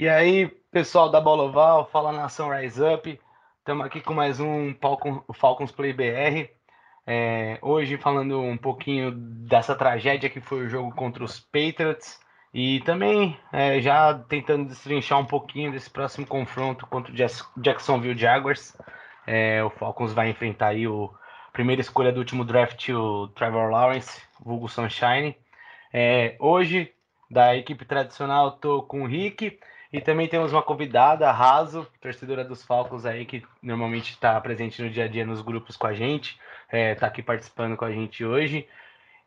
E aí, pessoal da Bola Oval, fala Nação Rise Up. Estamos aqui com mais um Falcon, Falcons Play BR. É, hoje falando um pouquinho dessa tragédia que foi o jogo contra os Patriots e também é, já tentando destrinchar um pouquinho desse próximo confronto contra o Jacksonville Jaguars. É, o Falcons vai enfrentar aí o primeira escolha do último draft, o Trevor Lawrence, vulgo Sunshine. É, hoje, da equipe tradicional, estou com o Rick e também temos uma convidada, a Raso, torcedora dos Falcons aí, que normalmente está presente no dia a dia nos grupos com a gente, está é, tá aqui participando com a gente hoje.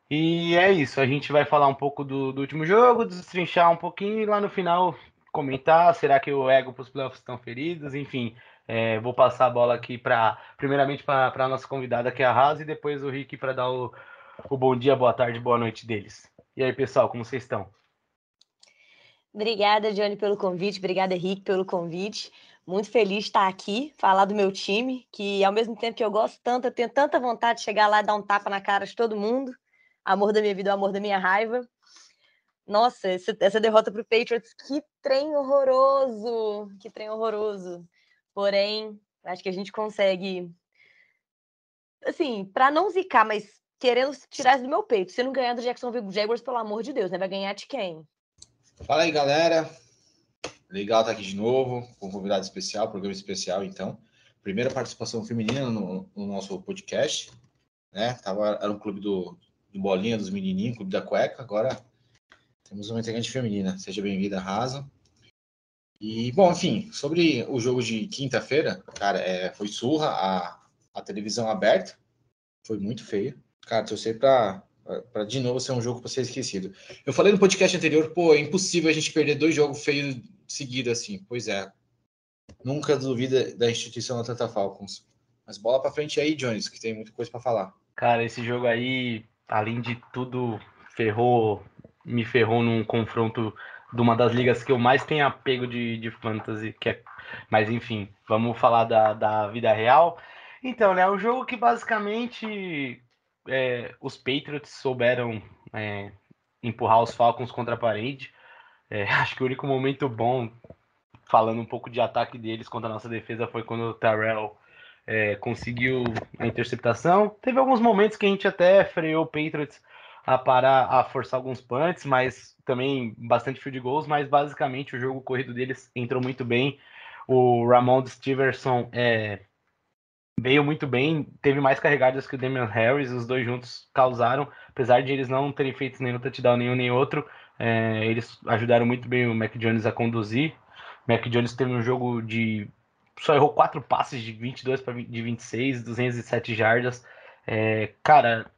E é isso, a gente vai falar um pouco do, do último jogo, destrinchar um pouquinho e lá no final comentar, será que o ego para os playoffs estão feridos? Enfim, é, vou passar a bola aqui para, primeiramente para a nossa convidada, que é a Raso, e depois o Rick para dar o, o bom dia, boa tarde, boa noite deles. E aí, pessoal, como vocês estão? Obrigada, Johnny, pelo convite. Obrigada, Henrique, pelo convite. Muito feliz de estar aqui, falar do meu time, que ao mesmo tempo que eu gosto tanto, eu tenho tanta vontade de chegar lá e dar um tapa na cara de todo mundo. Amor da minha vida, amor da minha raiva. Nossa, essa, essa derrota para o Patriots, que trem horroroso! Que trem horroroso. Porém, acho que a gente consegue. Assim, para não zicar, mas querendo tirar isso do meu peito. Se não ganhar do Jacksonville Jaguars, pelo amor de Deus, né? Vai ganhar de quem? Fala aí, galera. Legal estar aqui de novo, com um convidado especial, programa especial, então. Primeira participação feminina no, no nosso podcast, né? Tava, era um clube do, do Bolinha, dos menininhos, clube da cueca, agora temos uma integrante feminina. Seja bem-vinda, Rasa. E, bom, enfim, sobre o jogo de quinta-feira, cara, é, foi surra, a, a televisão aberta, foi muito feio. Cara, torcer para para de novo ser um jogo para ser esquecido. Eu falei no podcast anterior, pô, é impossível a gente perder dois jogos feios seguidos assim. Pois é. Nunca duvida da instituição Atlanta Falcons. Mas bola para frente aí, Jones, que tem muita coisa para falar. Cara, esse jogo aí, além de tudo, ferrou, me ferrou num confronto de uma das ligas que eu mais tenho apego de, de fantasy, que é... mas enfim, vamos falar da, da vida real. Então, né, é um jogo que basicamente é, os Patriots souberam é, empurrar os Falcons contra a parede. É, acho que o único momento bom, falando um pouco de ataque deles contra a nossa defesa, foi quando o Terrell é, conseguiu a interceptação. Teve alguns momentos que a gente até freou o Patriots a parar, a forçar alguns punts, mas também bastante field goals, mas basicamente o jogo corrido deles entrou muito bem. O Ramon Stevenson é, veio muito bem, teve mais carregadas que o Damian Harris, os dois juntos causaram, apesar de eles não terem feito nenhum touchdown nenhum nem outro, é, eles ajudaram muito bem o Mac Jones a conduzir. Mac Jones teve um jogo de só errou quatro passes de 22 para de 26, 207 jardas. É, cara,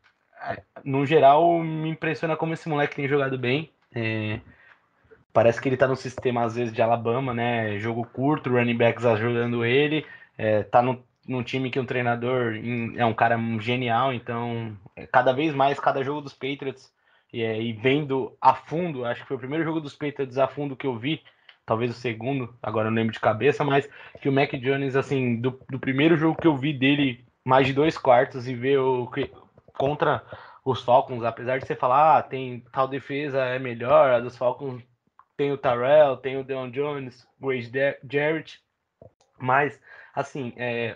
no geral me impressiona como esse moleque tem jogado bem. É, parece que ele tá no sistema às vezes de Alabama, né? Jogo curto, running backs ajudando ele, é, tá no num time que um treinador é um cara genial, então é, cada vez mais, cada jogo dos Patriots e, é, e vendo a fundo, acho que foi o primeiro jogo dos Patriots a fundo que eu vi, talvez o segundo, agora não lembro de cabeça, mas que o Mac Jones, assim, do, do primeiro jogo que eu vi dele, mais de dois quartos, e ver o que contra os Falcons, apesar de você falar, ah, tem tal defesa é melhor, a dos Falcons tem o Tarell, tem o Deon Jones, o Jarrett, mas assim, é,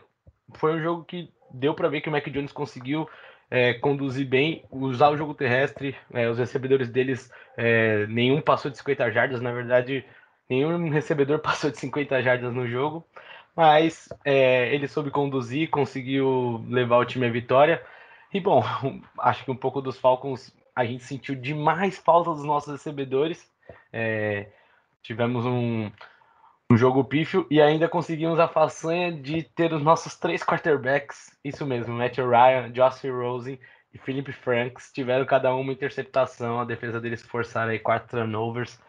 foi um jogo que deu para ver que o Mac Jones conseguiu é, conduzir bem, usar o jogo terrestre, é, os recebedores deles, é, nenhum passou de 50 jardas, na verdade, nenhum recebedor passou de 50 jardas no jogo, mas é, ele soube conduzir, conseguiu levar o time à vitória. E bom, acho que um pouco dos Falcons a gente sentiu demais falta dos nossos recebedores. É, tivemos um, um jogo pífio e ainda conseguimos a façanha de ter os nossos três quarterbacks, isso mesmo, Matt Ryan, Josh Rosen e Philip Franks tiveram cada um uma interceptação, a defesa deles forçaram aí quatro turnovers.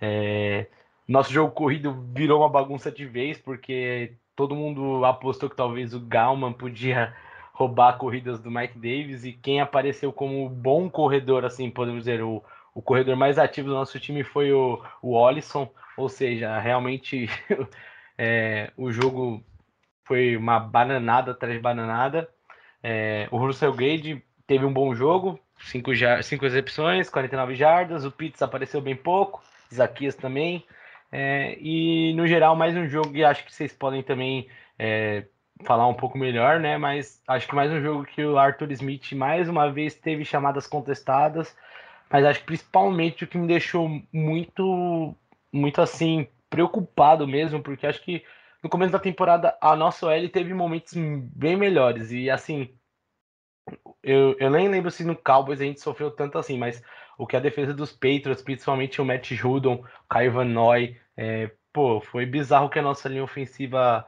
É... Nosso jogo corrido virou uma bagunça de vez, porque todo mundo apostou que talvez o Galman podia roubar corridas do Mike Davis e quem apareceu como bom corredor, assim, podemos dizer, o, o corredor mais ativo do nosso time foi o, o Olisson, ou seja, realmente é, o jogo foi uma bananada atrás de bananada. É, o Russell Gage teve um bom jogo, 5 cinco, recepções, 49 jardas, o Pitts apareceu bem pouco, Zaquias também. É, e no geral, mais um jogo que acho que vocês podem também é, falar um pouco melhor, né? Mas acho que mais um jogo que o Arthur Smith mais uma vez teve chamadas contestadas. Mas acho que principalmente o que me deixou muito, muito assim, preocupado mesmo, porque acho que no começo da temporada a nossa OL teve momentos bem melhores. E assim, eu, eu nem lembro se no Cowboys a gente sofreu tanto assim, mas o que a defesa dos Patriots, principalmente o Matt Judon, o Caio Van Noy, é, pô, foi bizarro que a nossa linha ofensiva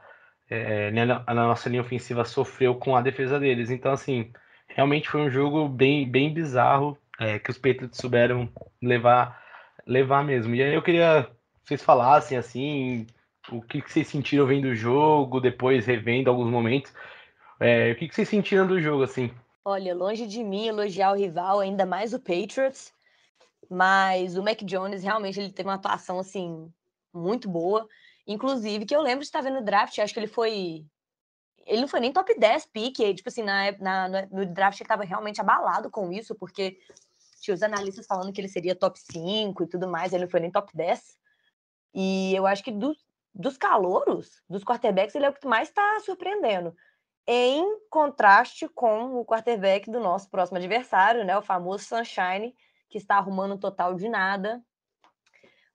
é, né, nossa linha ofensiva sofreu com a defesa deles. Então, assim, realmente foi um jogo bem, bem bizarro é, que os Patriots souberam levar, levar mesmo. E aí eu queria que vocês falassem, assim, o que, que vocês sentiram vendo o jogo, depois revendo alguns momentos. É, o que, que vocês sentiram do jogo, assim? Olha, longe de mim elogiar o rival, ainda mais o Patriots, mas o Mac Jones realmente ele teve uma atuação assim muito boa. Inclusive, que eu lembro de estar vendo o draft, acho que ele foi. Ele não foi nem top 10 pique, tipo assim, na, na, no draft ele estava realmente abalado com isso, porque tinha os analistas falando que ele seria top 5 e tudo mais, ele não foi nem top 10. E eu acho que do, dos calouros, dos quarterbacks, ele é o que mais está surpreendendo em contraste com o quarterback do nosso próximo adversário, né, o famoso Sunshine, que está arrumando um total de nada.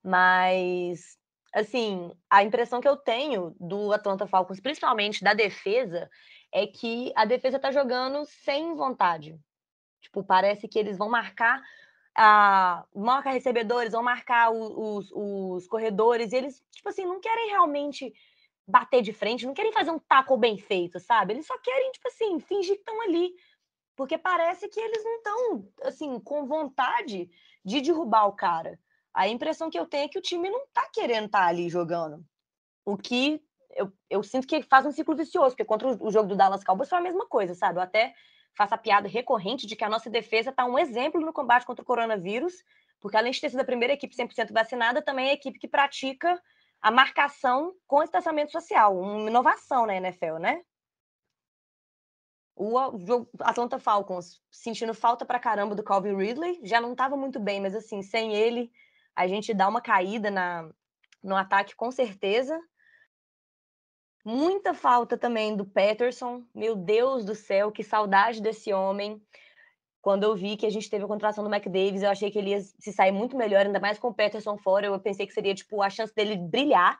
Mas, assim, a impressão que eu tenho do Atlanta Falcons, principalmente da defesa, é que a defesa está jogando sem vontade. Tipo, parece que eles vão marcar a marca recebedores, vão marcar os, os, corredores, e eles, tipo assim, não querem realmente bater de frente, não querem fazer um taco bem feito, sabe? Eles só querem, tipo assim, fingir que estão ali. Porque parece que eles não estão, assim, com vontade de derrubar o cara. A impressão que eu tenho é que o time não tá querendo estar tá ali jogando. O que eu, eu sinto que faz um ciclo vicioso, porque contra o, o jogo do Dallas Cowboys foi a mesma coisa, sabe? Eu até faço a piada recorrente de que a nossa defesa tá um exemplo no combate contra o coronavírus, porque além de ter sido a primeira equipe 100% vacinada, também é a equipe que pratica a marcação com distanciamento social, uma inovação na NFL, né? O Atlanta Falcons sentindo falta pra caramba do Calvin Ridley, já não estava muito bem, mas assim, sem ele, a gente dá uma caída na, no ataque com certeza. Muita falta também do Peterson. Meu Deus do céu, que saudade desse homem quando eu vi que a gente teve a contratação do McDavis, eu achei que ele ia se sair muito melhor, ainda mais com o Peterson fora. Eu pensei que seria, tipo, a chance dele brilhar.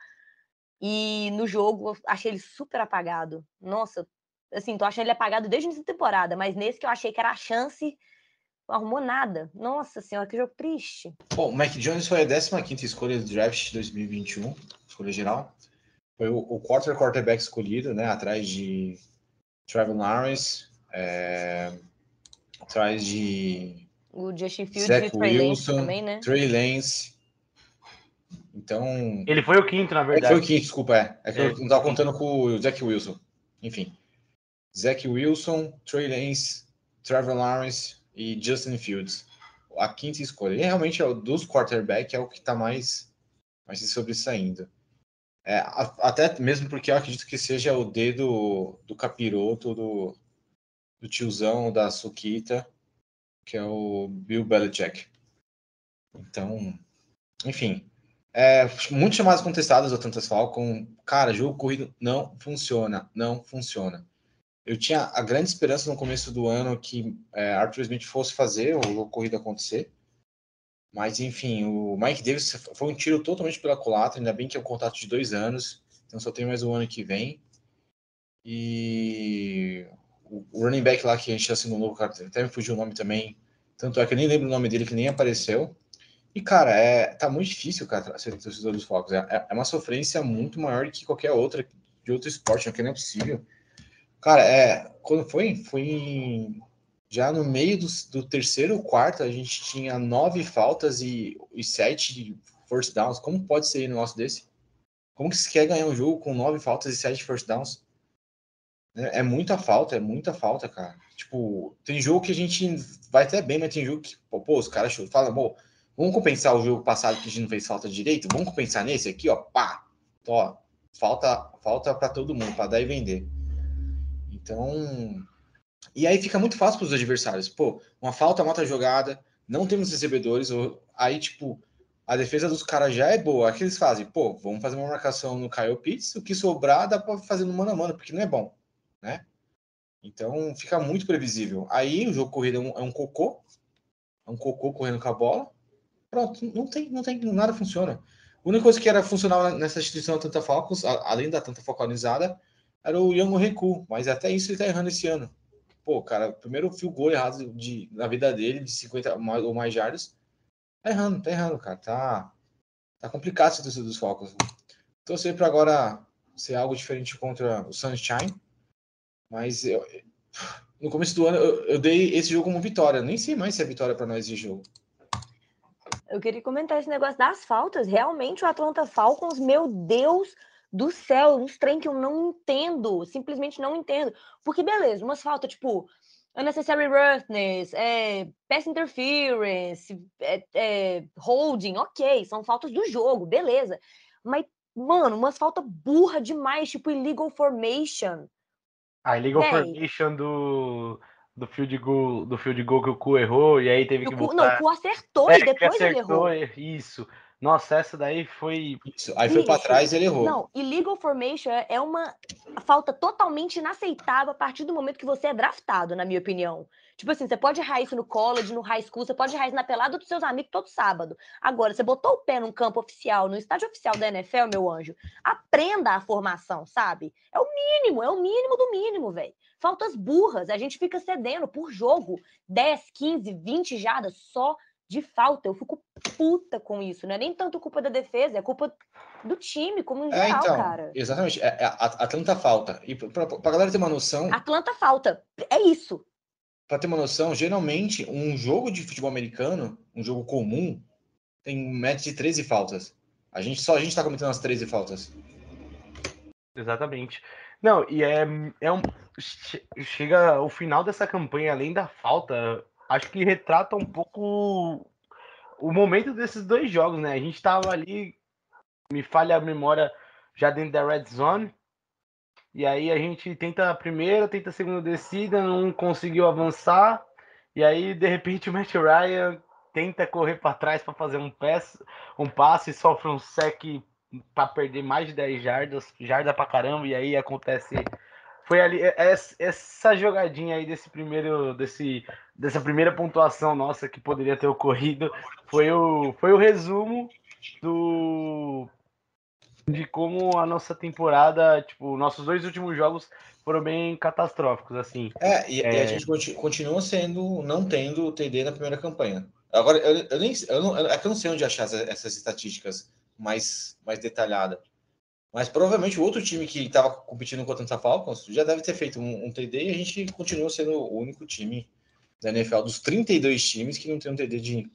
E no jogo, eu achei ele super apagado. Nossa, assim, tô achando ele apagado desde da temporada, mas nesse que eu achei que era a chance, não arrumou nada. Nossa senhora, que jogo triste. Bom, o Mac Jones foi a 15 escolha do draft de 2021, escolha geral. Foi o, o quarter quarterback escolhido, né, atrás de Trevor Lawrence, é atrás de o Justin Fields Zach e Trey Wilson, Lance também, né? Trey Lance. Então. Ele foi o quinto, na verdade. Ele foi o quinto, desculpa, é. É que é. eu não estava contando com o Zach Wilson. Enfim. Zach Wilson, Trey Lance, Trevor Lawrence e Justin Fields. A quinta escolha. E realmente é o dos quarterback é o que está mais, mais se sobressaindo. É, até mesmo porque eu acredito que seja o dedo do capiroto do, do tiozão da Sukita, que é o Bill Belichick. Então, enfim. É, muitas chamadas contestadas do Tantas Falcon. Cara, jogo corrido não funciona. Não funciona. Eu tinha a grande esperança no começo do ano que é, Arthur Smith fosse fazer o jogo corrido acontecer. Mas, enfim, o Mike Davis foi um tiro totalmente pela culatra. Ainda bem que é um contrato de dois anos. Então só tem mais um ano que vem. E o running back lá que a gente assinou novo, cara, até me fugiu o nome também. Tanto é que eu nem lembro o nome dele, que nem apareceu. E, cara, é, tá muito difícil, cara, ser torcedor dos Falcons. É, é uma sofrência muito maior que qualquer outra, de outro esporte, que não é possível. Cara, é, quando foi? Foi em já no meio do, do terceiro quarto, a gente tinha nove faltas e, e sete first downs. Como pode ser um negócio desse? Como que se quer ganhar um jogo com nove faltas e sete first downs? É, é muita falta, é muita falta, cara. Tipo, tem jogo que a gente vai até bem, mas tem jogo que, pô, pô os caras falam, pô, vamos compensar o jogo passado que a gente não fez falta direito? Vamos compensar nesse aqui, ó, pá, ó, falta, falta para todo mundo, para dar e vender. Então, e aí fica muito fácil para os adversários. Pô, uma falta mata a jogada, não temos recebedores, aí, tipo, a defesa dos caras já é boa. O que eles fazem? Pô, vamos fazer uma marcação no Kyle Pitts, o que sobrar dá para fazer no mano a mano, porque não é bom, né? Então fica muito previsível. Aí o jogo corrido é um, é um cocô, é um cocô correndo com a bola. Pronto, não tem, não tem, nada funciona. A única coisa que era funcional nessa instituição Tanta Falcons, além da Tanta Focalizada, era o Young Recu, mas até isso ele tá errando esse ano pô, cara, primeiro fio gol errado de, na vida dele, de 50 ou mais jardas. Tá errando, tá errando, cara. Tá, tá complicado esse torcida dos Falcons. Torcer para agora ser algo diferente contra o Sunshine. Mas eu, no começo do ano eu, eu, dei esse jogo como vitória. Nem sei mais se é vitória para nós esse jogo. Eu queria comentar esse negócio das faltas. Realmente o Atlanta Falcons, meu Deus do céu, uns trem que eu não entendo, simplesmente não entendo. Porque, beleza, umas faltas, tipo, unnecessary roughness, é, pass interference, é, é, holding, ok, são faltas do jogo, beleza. Mas, mano, umas faltas burra demais, tipo illegal formation. A illegal formation do, do field goal, do field goal que o Cu errou, e aí teve que botar... Não, o Cu acertou é, e depois ele errou. Isso. Nossa, essa daí foi. Isso. Aí foi para trás e ele errou. Não, illegal formation é, é uma falta totalmente inaceitável a partir do momento que você é draftado, na minha opinião. Tipo assim, você pode errar isso no college, no high school, você pode errar isso na pelada dos seus amigos todo sábado. Agora, você botou o pé num campo oficial, no estádio oficial da NFL, meu anjo, aprenda a formação, sabe? É o mínimo, é o mínimo do mínimo, velho. Faltas burras, a gente fica cedendo por jogo 10, 15, 20 jadas só de falta. Eu fico puta com isso. Não é nem tanto culpa da defesa, é culpa do time, como em é, geral, então, cara. Exatamente. É, é, Atlanta falta. E pra, pra galera ter uma noção. Atlanta falta. É isso. Pra ter uma noção, geralmente, um jogo de futebol americano, um jogo comum, tem um média de 13 faltas. A gente, só a gente tá cometendo as 13 faltas. Exatamente. Não, e é, é um. Chega o final dessa campanha, além da falta, acho que retrata um pouco o momento desses dois jogos, né? A gente tava ali, me falha a memória, já dentro da red zone. E aí a gente tenta a primeira, tenta a segunda descida, não conseguiu avançar. E aí, de repente, o Matt Ryan tenta correr para trás para fazer um passe, um passe, sofre um sec para perder mais de 10 jardas, jarda para caramba, e aí acontece foi ali é, é, essa jogadinha aí desse primeiro desse dessa primeira pontuação nossa que poderia ter ocorrido foi o foi o resumo do de como a nossa temporada, tipo, nossos dois últimos jogos foram bem catastróficos, assim. É, e, é... e a gente continua sendo, não tendo TD na primeira campanha. Agora, eu, eu nem, eu não, é que eu não sei onde achar essas estatísticas mais, mais detalhadas. Mas provavelmente o outro time que estava competindo contra o Falcons já deve ter feito um, um, TD e a gente continua sendo o único time da NFL dos 32 times que não tem um TD de.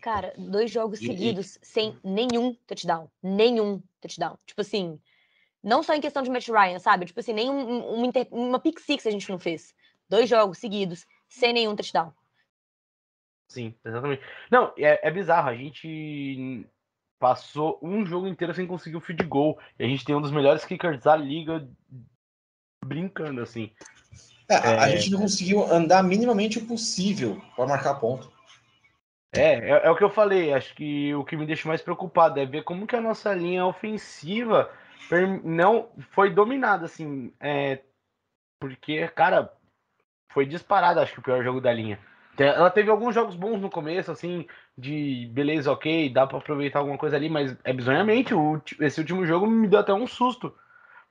Cara, dois jogos de... seguidos sem nenhum touchdown. Nenhum touchdown. Tipo assim, não só em questão de Matt Ryan, sabe? Tipo assim, nem um, uma, uma pick six a gente não fez. Dois jogos seguidos sem nenhum touchdown. Sim, exatamente. Não, é, é bizarro. A gente passou um jogo inteiro sem conseguir o um field goal. E a gente tem um dos melhores kickers da liga brincando assim. É, é... A gente não conseguiu andar minimamente o possível para marcar ponto. É, é, é, o que eu falei. Acho que o que me deixa mais preocupado é ver como que a nossa linha ofensiva não foi dominada, assim. É, porque, cara, foi disparado, acho que o pior jogo da linha. Ela teve alguns jogos bons no começo, assim, de beleza, ok, dá para aproveitar alguma coisa ali, mas é bizonhamente, esse último jogo me deu até um susto,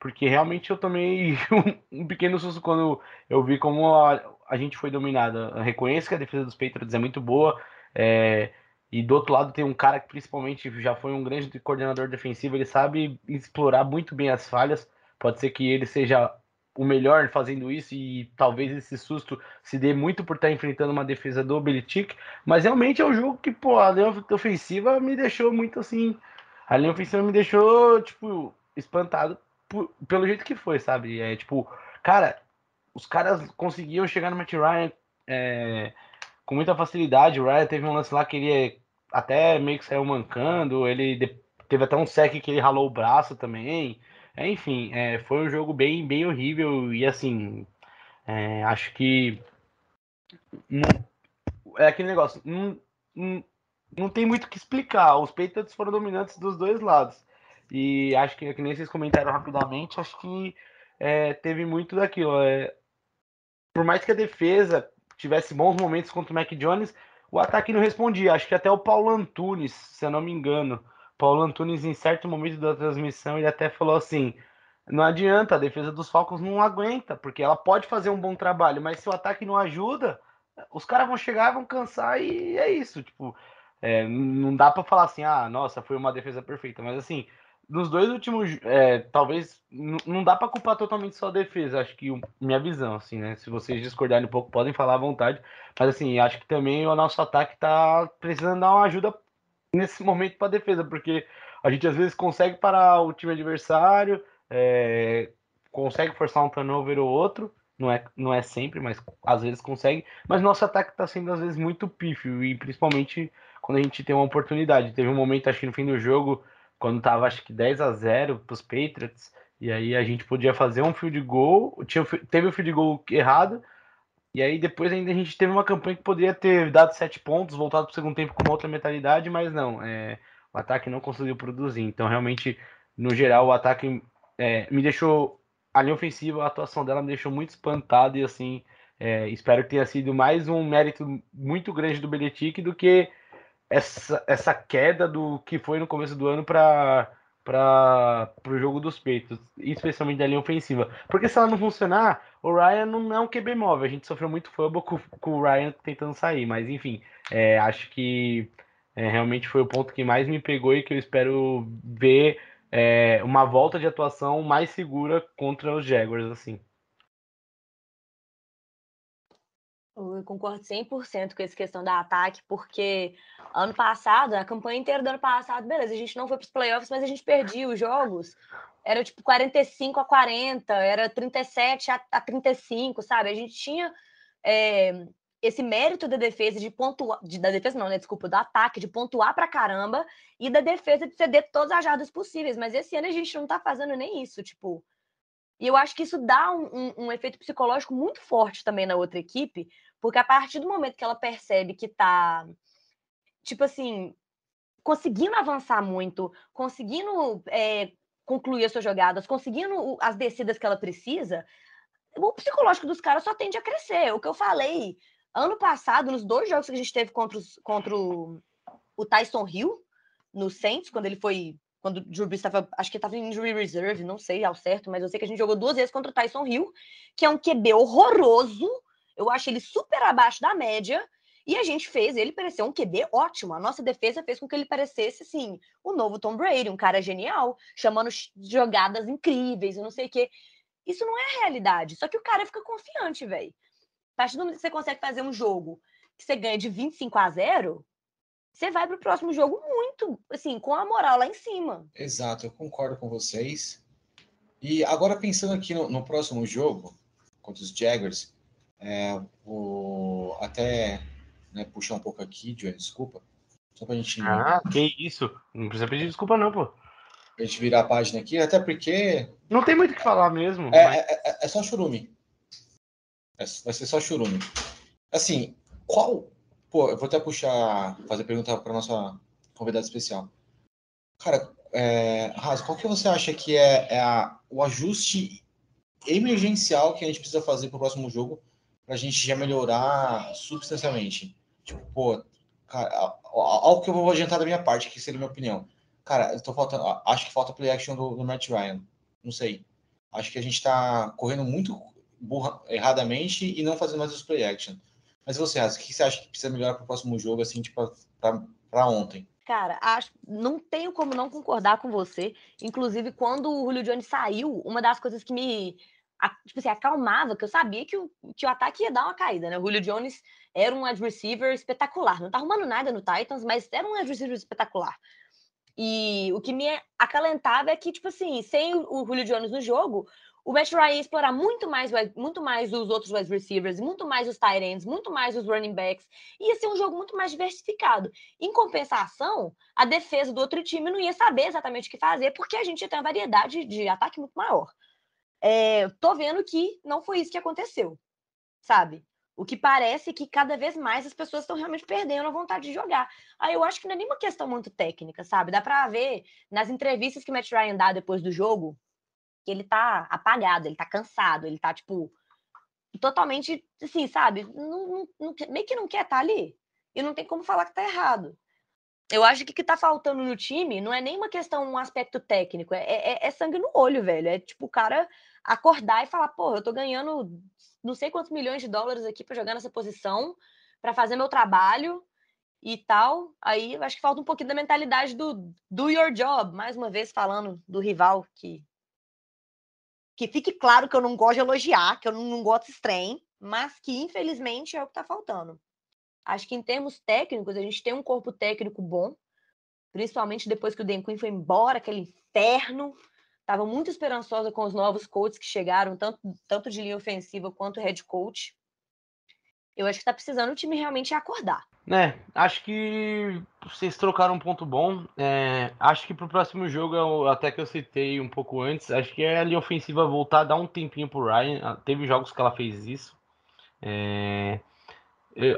porque realmente eu tomei um, pequeno susto quando eu vi como a, a gente foi dominada. Reconheço que a defesa dos Patriots é muito boa, é, e do outro lado tem um cara que principalmente já foi um grande coordenador defensivo, ele sabe explorar muito bem as falhas, pode ser que ele seja o melhor fazendo isso e talvez esse susto se dê muito por estar enfrentando uma defesa do Belichick, mas realmente é um jogo que, pô, a linha ofensiva me deixou muito assim, a linha ofensiva me deixou, tipo, espantado pelo jeito que foi, sabe? É tipo, cara, os caras conseguiam chegar no Matt Ryan é, com muita facilidade, o Ryan teve um lance lá que ele até meio que saiu mancando, ele teve até um sec que ele ralou o braço também, é, enfim, é, foi um jogo bem, bem horrível e assim, é, acho que é aquele negócio, não, não, não tem muito o que explicar. Os Patriots foram dominantes dos dois lados. E acho que, que nem vocês comentaram rapidamente, acho que é, teve muito daquilo. É, por mais que a defesa tivesse bons momentos contra o Mac Jones, o ataque não respondia. Acho que até o Paulo Antunes, se eu não me engano, Paulo Antunes, em certo momento da transmissão, ele até falou assim: não adianta, a defesa dos Falcons não aguenta, porque ela pode fazer um bom trabalho, mas se o ataque não ajuda, os caras vão chegar, vão cansar e é isso. Tipo, é, não dá para falar assim, ah, nossa, foi uma defesa perfeita, mas assim, nos dois últimos, é, talvez não dá para culpar totalmente só a defesa, acho que minha visão, assim, né? Se vocês discordarem um pouco, podem falar à vontade, mas assim, acho que também o nosso ataque tá precisando dar uma ajuda nesse momento para a defesa, porque a gente às vezes consegue parar o time adversário, é, consegue forçar um turnover ou outro, não é, não é sempre, mas às vezes consegue, mas nosso ataque está sendo às vezes muito pífio, e principalmente quando a gente tem uma oportunidade. Teve um momento, acho que no fim do jogo, quando tava acho que 10 a 0 para os Patriots, e aí a gente podia fazer um field goal, tinha, teve o field goal errado, e aí depois ainda a gente teve uma campanha que poderia ter dado sete pontos, voltado para o segundo tempo com outra mentalidade, mas não, é, o ataque não conseguiu produzir. Então realmente, no geral, o ataque é, me deixou a linha ofensiva, a atuação dela me deixou muito espantado e assim, é, espero que tenha sido mais um mérito muito grande do Belichick do que essa, essa queda do que foi no começo do ano para para o jogo dos peitos, especialmente da linha ofensiva. Porque se ela não funcionar, o Ryan não é um QB móvel. A gente sofreu muito fumble com, com o Ryan tentando sair, mas enfim, é, acho que é, realmente foi o ponto que mais me pegou e que eu espero ver é, uma volta de atuação mais segura contra os Jaguars, assim. Eu concordo 100% com essa questão da ataque, porque ano passado, a campanha inteira do ano passado, beleza, a gente não foi para os playoffs, mas a gente perdia os jogos. Era tipo 45 a 40, era 37 a, a 35, sabe? A gente tinha é, esse mérito da defesa de pontuar, de, da defesa não, né? Desculpa, do ataque, de pontuar pra caramba, e da defesa de ceder todas as jardas possíveis. Mas esse ano a gente não tá fazendo nem isso, tipo. E eu acho que isso dá um, um, um, efeito psicológico muito forte também na outra equipe, porque a partir do momento que ela percebe que tá, tipo assim, conseguindo avançar muito, conseguindo é, concluir as suas jogadas, conseguindo as descidas que ela precisa, o psicológico dos caras só tende a crescer. O que eu falei ano passado, nos dois jogos que a gente teve contra, os, contra o, o Tyson Hill, no Saints, quando ele foi quando o Drew Brees estava, acho que estava em injury reserve, não sei ao certo, mas eu sei que a gente jogou duas vezes contra o Tyson Hill, que é um QB horroroso, eu acho ele super abaixo da média, e a gente fez ele parecer um QB ótimo. A nossa defesa fez com que ele parecesse, assim, o novo Tom Brady, um cara genial, chamando jogadas incríveis, eu não sei o quê. Isso não é realidade, só que o cara fica confiante, velho. A partir do momento que você consegue fazer um jogo que você ganha de 25 a 0, você vai para o próximo jogo muito, assim, com a moral lá em cima. Exato, eu concordo com vocês. E agora pensando aqui no, no próximo jogo, contra os Jaguars, é, vou até né, puxar um pouco aqui, Johnny, desculpa. Só pra gente. Ah, que isso. Não precisa pedir desculpa, não, pô. Pra gente virar a página aqui, até porque. Não tem muito o que falar mesmo. É, mas... é, é, é só churume. É, vai ser só churume. Assim, qual Pô, eu vou até puxar, fazer pergunta para nossa convidada especial. Cara, é, qual que você acha que é, é a, o ajuste emergencial que a gente precisa fazer para o próximo jogo para a gente já melhorar substancialmente? Tipo, pô, cara, algo que eu vou adiantar da minha parte, que seria a minha opinião. Cara, eu faltando, acho que falta play action do, do Matt Ryan. Não sei. Acho que a gente está correndo muito burra, erradamente e não fazendo mais os play action. Mas você, o que você acha que precisa melhorar para o próximo jogo, assim, tipo, para ontem? Cara, acho, não tenho como não concordar com você. Inclusive, quando o Julio Jones saiu, uma das coisas que me tipo assim, acalmava, que eu sabia que o, que o ataque ia dar uma caída, né? O Julio Jones era um wide receiver espetacular. Não tá arrumando nada no Titans, mas era um wide receiver espetacular. E o que me acalentava é que, tipo assim, sem o Julio Jones no jogo, o Matt Ryan ia explorar muito mais, muito mais os outros wide receivers, muito mais os tight ends, muito mais os running backs. Ia ser um jogo muito mais diversificado. Em compensação, a defesa do outro time não ia saber exatamente o que fazer, porque a gente ia ter uma variedade de ataque muito maior. É, tô vendo que não foi isso que aconteceu, sabe? O que parece que cada vez mais as pessoas estão realmente perdendo a vontade de jogar. Aí eu acho que não é nenhuma questão muito técnica, sabe? Dá para ver nas entrevistas que o Matt Ryan dá depois do jogo que ele tá apagado, ele tá cansado, ele tá, tipo, totalmente, assim, sabe? Não, não, meio que não quer estar tá ali. E não tem como falar que tá errado. Eu acho que o que tá faltando no time não é nem uma questão, um aspecto técnico, é, é, é sangue no olho, velho. É tipo o cara acordar e falar, pô, eu tô ganhando não sei quantos milhões de dólares aqui para jogar nessa posição, para fazer meu trabalho e tal. Aí eu acho que falta um pouquinho da mentalidade do do your job, mais uma vez falando do rival que que fique claro que eu não gosto de elogiar, que eu não, gosto desse trem, mas que infelizmente é o que está faltando. Acho que em termos técnicos, a gente tem um corpo técnico bom, principalmente depois que o Dan Quinn foi embora, aquele inferno. Estava muito esperançosa com os novos coaches que chegaram, tanto, tanto de linha ofensiva quanto head coach. Eu acho que está precisando o time realmente acordar. É, acho que vocês trocaram um ponto bom. É, acho que pro próximo jogo, até que eu citei um pouco antes, acho que é a linha ofensiva voltar dar um tempinho pro Ryan. Ah, teve jogos que ela fez isso. É,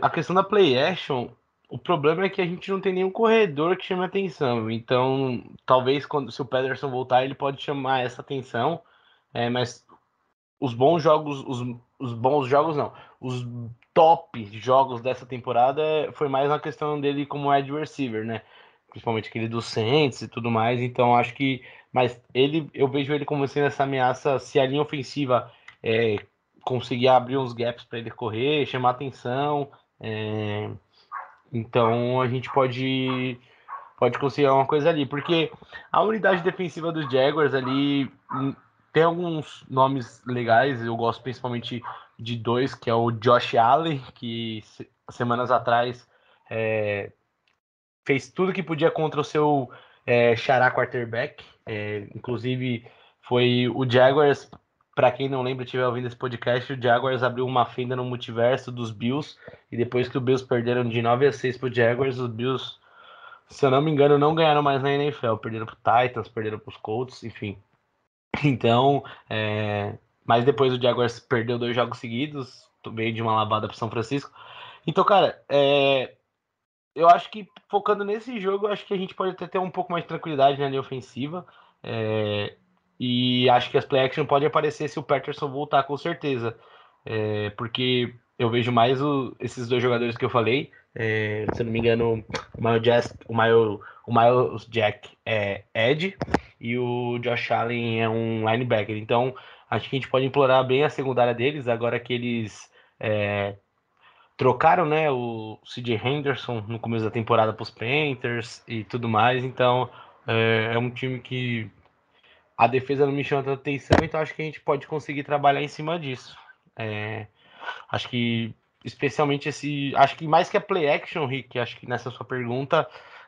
a questão da play action, o problema é que a gente não tem nenhum corredor que chame atenção. Então, talvez quando se o Pederson voltar, ele pode chamar essa atenção. É, mas os bons jogos, os, os bons jogos não, os top jogos dessa temporada foi mais uma questão dele como wide receiver, né? Principalmente aquele do Saints e tudo mais. Então acho que, mas ele, eu vejo ele como sendo essa ameaça se a linha ofensiva é, conseguir abrir uns gaps para ele correr, chamar atenção. É, então a gente pode pode conseguir alguma coisa ali, porque a unidade defensiva dos Jaguars ali tem alguns nomes legais, eu gosto principalmente de dois, que é o Josh Allen, que semanas atrás é, fez tudo que podia contra o seu é, xará quarterback. É, inclusive, foi o Jaguars, para quem não lembra, estiver ouvindo esse podcast, o Jaguars abriu uma fenda no multiverso dos Bills, e depois que os Bills perderam de 9 a 6 pro Jaguars, os Bills, se eu não me engano, não ganharam mais na NFL, perderam pro Titans, perderam pros Colts, enfim. Então, é, mas depois o Jaguars perdeu dois jogos seguidos, veio de uma lavada para São Francisco. Então, cara, é, eu acho que focando nesse jogo, acho que a gente pode até ter um pouco mais de tranquilidade na linha ofensiva. É, e acho que as play action pode aparecer se o Patterson voltar com certeza. É, porque eu vejo mais o, esses dois jogadores que eu falei. É, se não me engano, o Miles, o Miles, o Miles Jack é Ed e o Josh Allen é um linebacker. Então, Acho que a gente pode implorar bem a secundária deles, agora que eles é, trocaram né, o CJ Henderson no começo da temporada para os Panthers e tudo mais. Então é, é, um time que a defesa não me chama tanta atenção, então acho que a gente pode conseguir trabalhar em cima disso. É, acho que especialmente esse. Acho que mais que a play action, Rick, acho que nessa sua pergunta,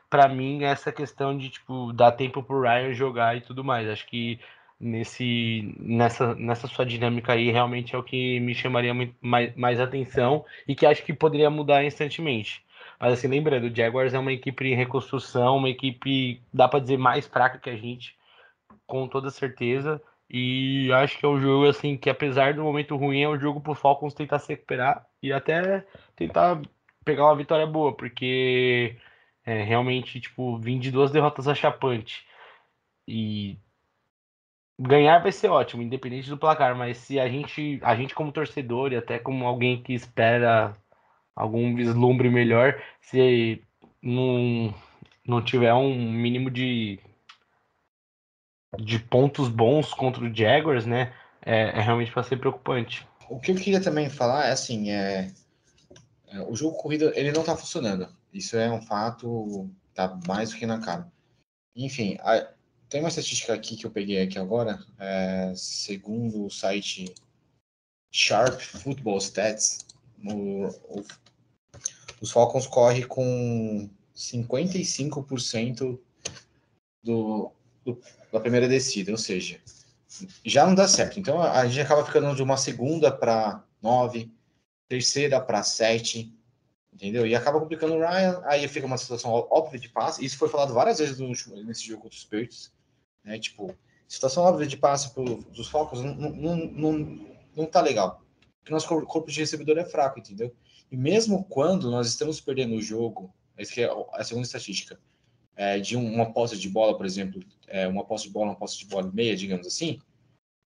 para mim, é essa questão de tipo, dar tempo pro Ryan jogar e tudo mais. Acho que nesse nessa, nessa sua dinâmica aí realmente é o que me chamaria mais, mais atenção e que acho que poderia mudar instantemente. Mas assim, lembrando, o Jaguars é uma equipe em reconstrução, uma equipe, dá para dizer, mais fraca que a gente, com toda certeza. E acho que é um jogo assim que apesar do momento ruim, é um jogo pro Falcons tentar se recuperar e até tentar pegar uma vitória boa, porque é, realmente, tipo, vim de duas derrotas achapantes. E ganhar vai ser ótimo, independente do placar, mas se a gente, a gente como torcedor e até como alguém que espera algum vislumbre melhor, se não, não tiver um mínimo de de pontos bons contra o Jaguars, né, é, é realmente para ser preocupante. O que eu queria também falar é assim, é, é o jogo corrido ele não está funcionando. Isso é um fato, tá mais do que na cara. Enfim, a, tem uma estatística aqui que eu peguei aqui agora, é, segundo o site Sharp Football Stats, o, o, os Falcons correm com 55% do, do, da primeira descida, ou seja, já não dá certo. Então a gente acaba ficando de uma segunda para nove, terceira para sete, entendeu? E acaba complicando o Ryan, aí fica uma situação óbvia de passe. Isso foi falado várias vezes no, nesse jogo contra os Spirits, né? Tipo, situação óbvia de passe pro, dos Falcons não, não, não, não tá legal. Porque nosso corpo de recebedor é fraco, entendeu? E mesmo quando nós estamos perdendo o jogo, essa é a segunda estatística, é, de uma posse de bola, por exemplo, é, uma posse de bola, uma posse de bola meia, digamos assim,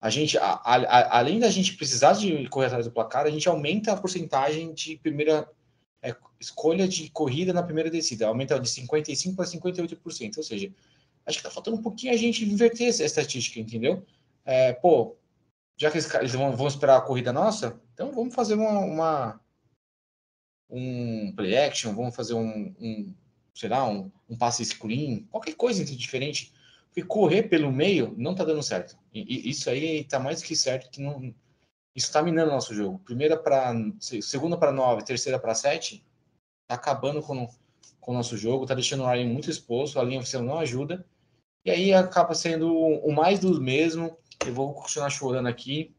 a gente, a, a, além da gente precisar de correr atrás do placar, a gente aumenta a porcentagem de primeira é, escolha de corrida na primeira descida, aumenta de 55% para 58%, ou seja, acho que tá faltando um pouquinho a gente inverter essa estatística, entendeu? É, pô, já que eles vão, vão, esperar a corrida nossa, então vamos fazer uma, uma um play action, vamos fazer um, um sei lá, um, um passe screen, qualquer coisa diferente, porque correr pelo meio não tá dando certo. E, e isso aí tá mais que certo que não isso está minando o nosso jogo. Primeira para segunda para nove, terceira para sete, tá acabando com, com o nosso jogo, tá deixando o Ryan muito exposto, a linha oficial não ajuda. E aí acaba sendo o mais do mesmo. Eu vou continuar chorando aqui.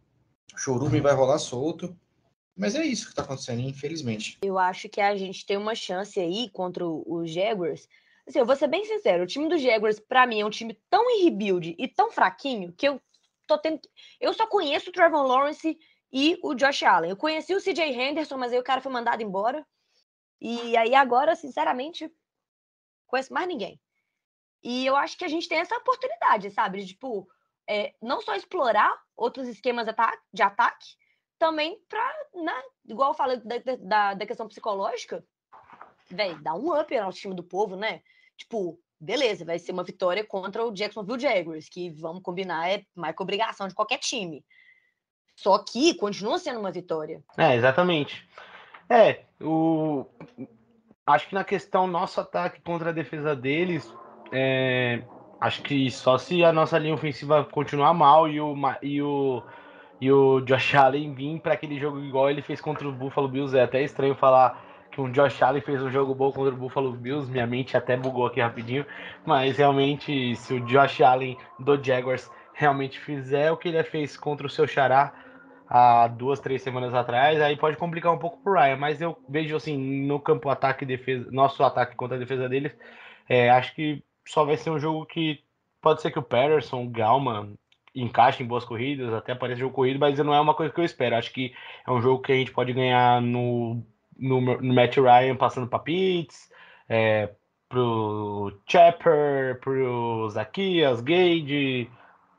O chorume vai rolar solto. Mas é isso que está acontecendo, infelizmente. Eu acho que a gente tem uma chance aí contra os Jaguars. Assim, eu vou ser bem sincero, o time dos Jaguars, para mim, é um time tão em rebuild e tão fraquinho que eu tô tendo. Eu só conheço o Trevor Lawrence e o Josh Allen. Eu conheci o CJ Henderson, mas aí o cara foi mandado embora. E aí agora, sinceramente, conheço mais ninguém. E eu acho que a gente tem essa oportunidade, sabe? De, tipo, é, não só explorar outros esquemas de ataque, também para, né, igual eu falei da, da, da questão psicológica, velho, dar um up no time do povo, né? Tipo, beleza, vai ser uma vitória contra o Jacksonville Jaguars, que vamos combinar é mais que obrigação de qualquer time. Só que continua sendo uma vitória. É, exatamente. É, o acho que na questão nosso ataque contra a defesa deles, é... acho que só se a nossa linha ofensiva continuar mal e o e o e o Josh Allen vir para aquele jogo igual ele fez contra o Buffalo Bills. É até estranho falar que um Josh Allen fez um jogo bom contra o Buffalo Bills. Minha mente até bugou aqui rapidinho. Mas realmente, se o Josh Allen do Jaguars realmente fizer o que ele fez contra o seu Xará há duas, três semanas atrás, aí pode complicar um pouco pro Ryan. Mas eu vejo assim, no campo ataque e defesa, nosso ataque contra a defesa deles, é, acho que só vai ser um jogo que pode ser que o Patterson, o Galman, encaixa em boas corridas, até parece jogo corrido, mas não é uma coisa que eu espero. Acho que é um jogo que a gente pode ganhar no, no, no Matt Ryan passando para Pitts, é, pro Chapper, pro Zakias, Gage,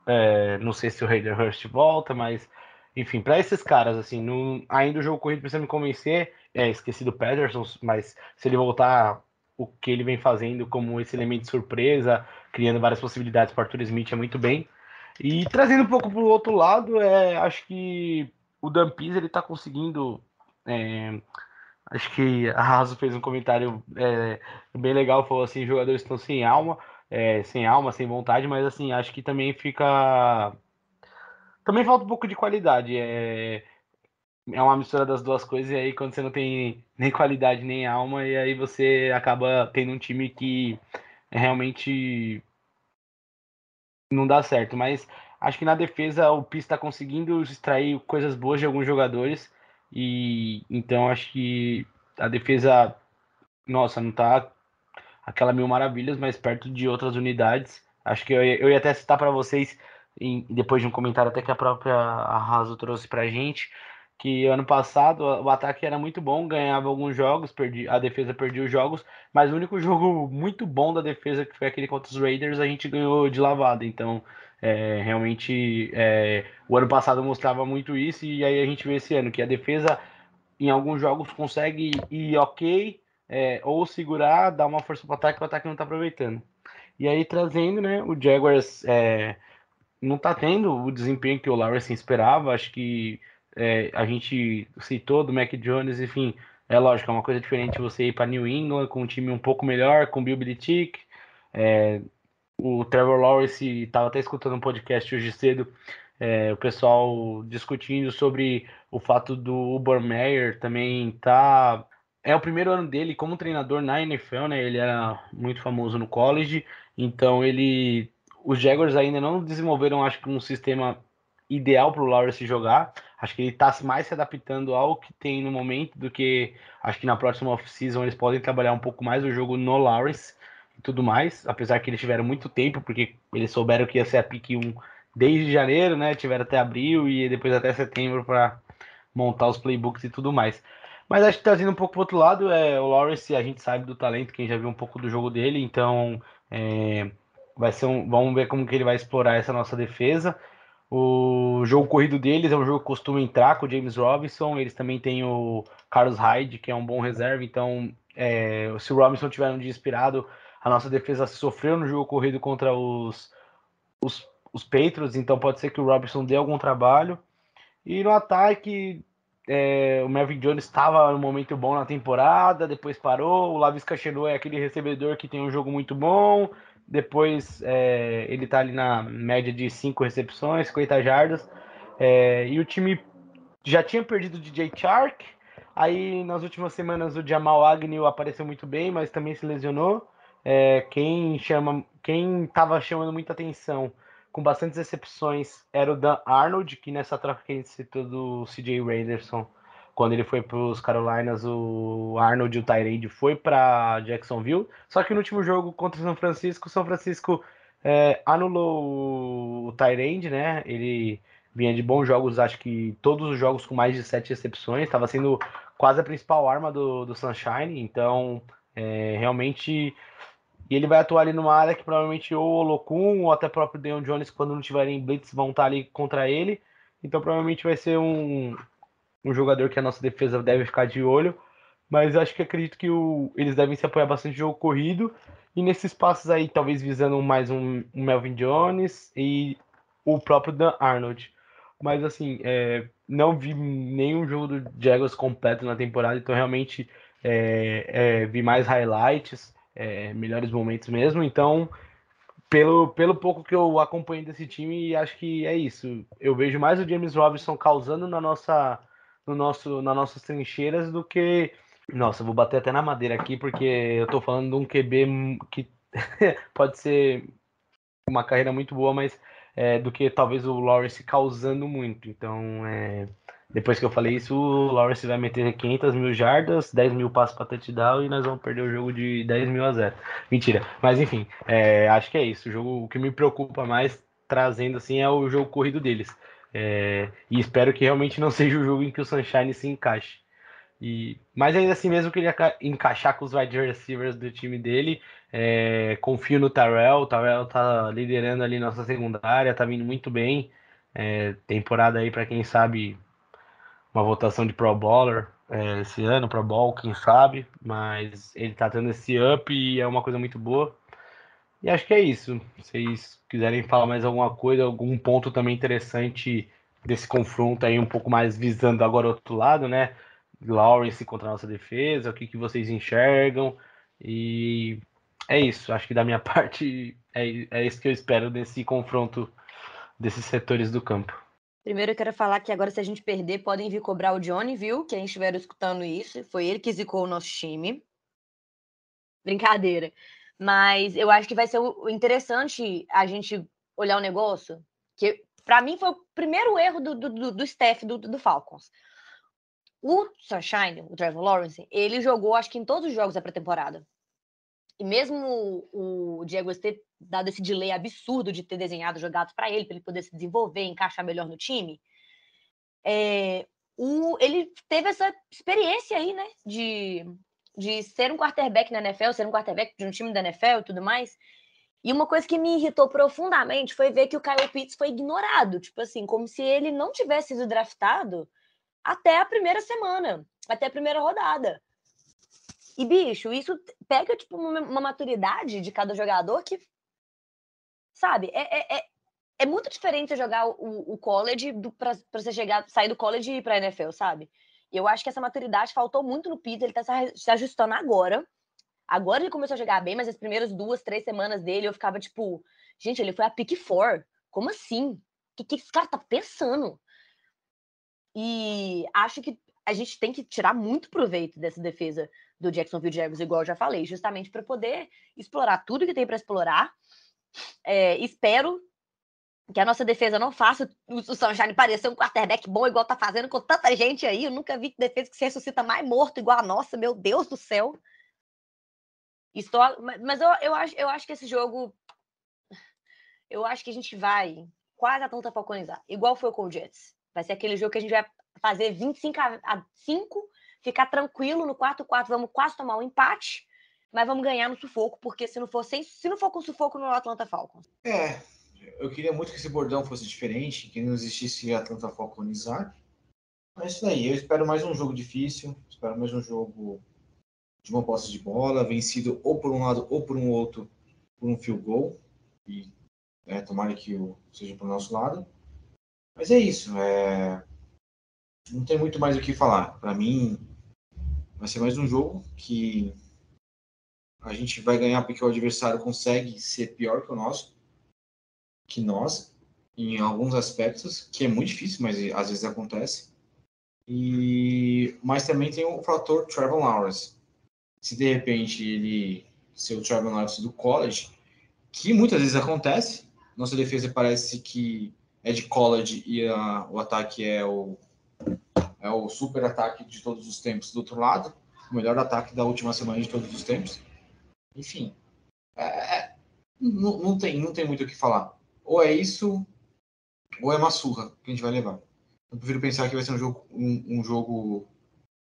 é, não sei se o Hayden Hurst volta, mas enfim, para esses caras, assim, ainda o jogo corrido precisa me convencer. É, esqueci do Patterson, mas se ele voltar o que ele vem fazendo como esse elemento de surpresa, criando várias possibilidades para Arthur Smith é muito bem. E trazendo um pouco para o outro lado, é, acho que o Dampis ele está conseguindo. É, acho que a Raso fez um comentário é, bem legal, falou assim, jogadores estão sem alma, é, sem alma, sem vontade, mas assim, acho que também fica. Também falta um pouco de qualidade. É, é uma mistura das duas coisas, e aí quando você não tem nem qualidade nem alma, e aí você acaba tendo um time que realmente não dá certo. Mas acho que na defesa o Pis está conseguindo extrair coisas boas de alguns jogadores. E então acho que a defesa, nossa, não tá aquela mil maravilhas, mas perto de outras unidades. Acho que eu, eu ia até citar para vocês, em, depois de um comentário até que a própria Arraso trouxe pra gente, que ano passado o ataque era muito bom, ganhava alguns jogos, perdi, a defesa perdia os jogos, mas o único jogo muito bom da defesa, que foi aquele contra os Raiders, a gente ganhou de lavada. Então, é, realmente, é, o ano passado mostrava muito isso, e aí a gente vê esse ano que a defesa, em alguns jogos, consegue ir ok, é, ou segurar, dar uma força para o ataque, o ataque não está aproveitando. E aí, trazendo, né, o Jaguars é, não está tendo o desempenho que o Lawrence esperava, acho que é, a gente citou do Mac Jones, enfim, é lógico, é uma coisa diferente você ir para New England com um time um pouco melhor, com Bill Belichick. É, o Trevor Lawrence estava até escutando um podcast hoje cedo É, o pessoal discutindo sobre o fato do Ubermeyer também tá. É o primeiro ano dele como treinador na NFL, né? Ele era muito famoso no college, então ele. Os Jaguars ainda não desenvolveram, acho que, um sistema ideal para o Lawrence jogar. Acho que ele está mais se adaptando ao que tem no momento do que acho que na próxima off-season eles podem trabalhar um pouco mais o jogo no Lawrence e tudo mais, apesar que eles tiveram muito tempo, porque eles souberam que ia ser a pick 1 desde janeiro, né? Tiveram até abril e depois até setembro para montar os playbooks e tudo mais. Mas acho que trazendo um pouco pro outro lado, é, o Lawrence, a gente sabe do talento, quem já viu um pouco do jogo dele, então é, vai ser um, vamos ver como que ele vai explorar essa nossa defesa. O jogo corrido deles é um jogo que costuma entrar com o James Robinson. Eles também têm o Carlos Hyde, que é um bom reserva. Então, é, se o Robinson tiver um dia inspirado, a nossa defesa sofreu no jogo corrido contra os, os, os Patriots. Então, pode ser que o Robinson dê algum trabalho. E no ataque, é, o Melvin Jones estava no momento bom na temporada, depois parou. O Lavis Cachenu é aquele recebedor que tem um jogo muito bom. Depois é, ele tá ali na média de 5 recepções, 50 jardas. É, e o time já tinha perdido o DJ Chark. Aí nas últimas semanas o Jamal Agnew apareceu muito bem, mas também se lesionou. É, quem chama, quem estava chamando muita atenção com bastantes exceções era o Dan Arnold, que nessa troca que a gente citou do CJ Randerson quando ele foi para os Carolinas, o Arnold e o Tyrande foi para Jacksonville. Só que no último jogo contra o São Francisco, o São Francisco é, anulou o Tyrande, né? Ele vinha de bons jogos, acho que todos os jogos com mais de sete recepções, estava sendo quase a principal arma do, do Sunshine. Então, é, realmente. E ele vai atuar ali numa área que provavelmente ou o Olokun ou até próprio Deon Jones, quando não tiverem blitz, vão estar ali contra ele. Então provavelmente vai ser um, um jogador que a nossa defesa deve ficar de olho. Mas acho que acredito que o, eles devem se apoiar bastante no jogo corrido. E nesses passos aí, talvez visando mais um, um Melvin Jones e o próprio Dan Arnold. Mas assim, é, não vi nenhum jogo do Jaguars completo na temporada, então realmente é, é, vi mais highlights, é, melhores momentos mesmo. Então, pelo, pelo pouco que eu acompanhei desse time, acho que é isso. Eu vejo mais o James Robinson causando na nossa no nosso, nas nossas trincheiras do que. Nossa, vou bater até na madeira aqui, porque eu tô falando de um QB que pode ser uma carreira muito boa, mas é, do que talvez o Lawrence causando muito. Então, é, depois que eu falei isso, o Lawrence vai meter 500 mil jardas, 10 mil passos para touchdown e nós vamos perder o jogo de 10 mil a 0. Mentira. Mas enfim, é, acho que é isso. O jogo o que me preocupa mais trazendo assim é o jogo corrido deles. É, e espero que realmente não seja o jogo em que o Sunshine se encaixe. E, mas ainda assim, mesmo que ele encaixar com os wide receivers do time dele, é, confio no Tarell. O Tarell tá liderando ali nossa secundária, tá vindo muito bem. É, temporada aí, para quem sabe, uma votação de Pro Bowler é, esse ano, Pro Bowl, quem sabe. Mas ele tá tendo esse up e é uma coisa muito boa. E acho que é isso. Se vocês quiserem falar mais alguma coisa, algum ponto também interessante desse confronto aí, um pouco mais visando agora o outro lado, né? Lawrence contra a nossa defesa, o que, que vocês enxergam. E é isso. Acho que da minha parte é, é isso que eu espero desse confronto desses setores do campo. Primeiro eu quero falar que agora se a gente perder, podem vir cobrar o Johnny, viu? Quem estiver escutando isso, foi ele que zicou o nosso time. Brincadeira. Mas eu acho que vai ser interessante a gente olhar o negócio, que para mim foi o primeiro erro do, do, do staff do, do Falcons. O Sunshine, o Trevor Lawrence, ele jogou acho que em todos os jogos da pré-temporada. E mesmo o, o Diego ter dado esse delay absurdo de ter desenhado jogados para ele, para ele poder se desenvolver, encaixar melhor no time, é, o, ele teve essa experiência aí, né, de de ser um quarterback na NFL, ser um quarterback de um time da NFL e tudo mais. E uma coisa que me irritou profundamente foi ver que o Kyle Pitts foi ignorado, tipo assim, como se ele não tivesse sido draftado até a primeira semana, até a primeira rodada. E, bicho, isso pega, tipo, uma, maturidade de cada jogador que, sabe, é, é, é, é muito diferente jogar o, o college para você chegar, sair do college e ir pra NFL, sabe? Eu acho que essa maturidade faltou muito no Peter, ele tá se ajustando agora. Agora ele começou a jogar bem, mas as primeiras duas, três semanas dele eu ficava tipo, gente, ele foi a pick four. Como assim? que, que esse cara tá pensando? E acho que a gente tem que tirar muito proveito dessa defesa do Jacksonville Jaguars, igual eu já falei, justamente para poder explorar tudo que tem para explorar. É, espero que a nossa defesa não faça o, o Sunshine parecer um quarterback bom, igual tá fazendo com tanta gente aí. Eu nunca vi defesa que se ressuscita mais morto igual a nossa, meu Deus do céu. Estou, mas eu, eu, acho, eu acho que esse jogo. Eu acho que a gente vai quase a tanta falconizar, igual foi com o Jets. Vai ser aquele jogo que a gente vai fazer 25 a 5, ficar tranquilo no quarto quarto, vamos quase tomar um empate, mas vamos ganhar no sufoco, porque se não for sem, se não for com sufoco no Atlanta Falcons. É, eu queria muito que esse bordão fosse diferente, que não existisse Atlanta Falconizar. Mas isso daí, eu espero mais um jogo difícil, espero mais um jogo de uma posse de bola, vencido ou por um lado ou por um outro, por um field goal. E é, tomara que o, seja para o nosso lado. Mas é isso. É... Não tem muito mais o que falar. Para mim, vai ser mais um jogo que a gente vai ganhar porque o adversário consegue ser pior que o nosso, que nós, em alguns aspectos, que é muito difícil, mas às vezes acontece. E mas também tem o fator Trevor Lawrence. Se de repente ele ser o Lawrence do college, que muitas vezes acontece, nossa defesa parece que é de college e a, o ataque é o, é o super ataque de todos os tempos do outro lado, o melhor ataque da última semana de todos os tempos. Enfim, é, é, não, não, tem, não tem muito o que falar. Ou é isso, ou é uma surra que a gente vai levar. Eu prefiro pensar que vai ser um jogo, um, um jogo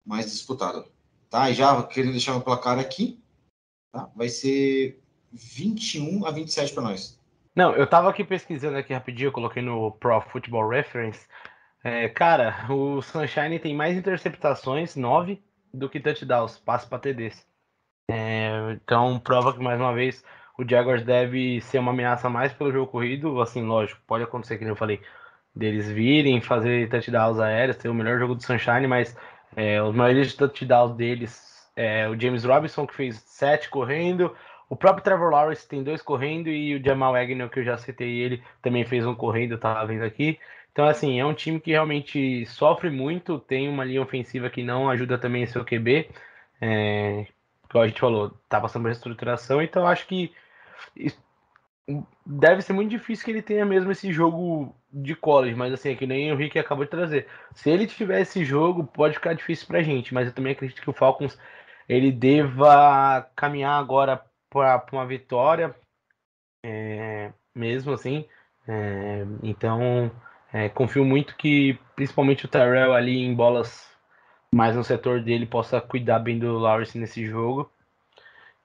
mais disputado. Tá? E já querendo deixar o placar aqui, tá? vai ser 21 a 27 para nós. Não, eu tava aqui pesquisando aqui rapidinho, eu coloquei no Pro Football Reference. É, cara, o Sunshine tem mais interceptações, 9, do que touchdowns, passe para TDs. É, então, prova que mais uma vez o Jaguars deve ser uma ameaça mais pelo jogo corrido. Assim, lógico, pode acontecer, que eu falei, deles virem, fazer touchdowns aéreos, ter o melhor jogo do Sunshine, mas é, os maiores touchdowns deles, é, o James Robinson, que fez 7 correndo, o próprio Trevor Lawrence tem dois correndo e o Jamal Agnew, que eu já citei ele, também fez um correndo, tava vendo aqui. Então, assim, é um time que realmente sofre muito, tem uma linha ofensiva que não ajuda também seu QB. É, como a gente falou, tá passando por reestruturação, então acho que deve ser muito difícil que ele tenha mesmo esse jogo de college, mas assim, é que nem o Rick acabou de trazer. Se ele tiver esse jogo, pode ficar difícil pra gente, mas eu também acredito que o Falcons ele deva caminhar agora para uma vitória, é, mesmo assim. É, então, é, confio muito que, principalmente o Tyrell ali em bolas mais no setor dele, possa cuidar bem do Lawrence nesse jogo.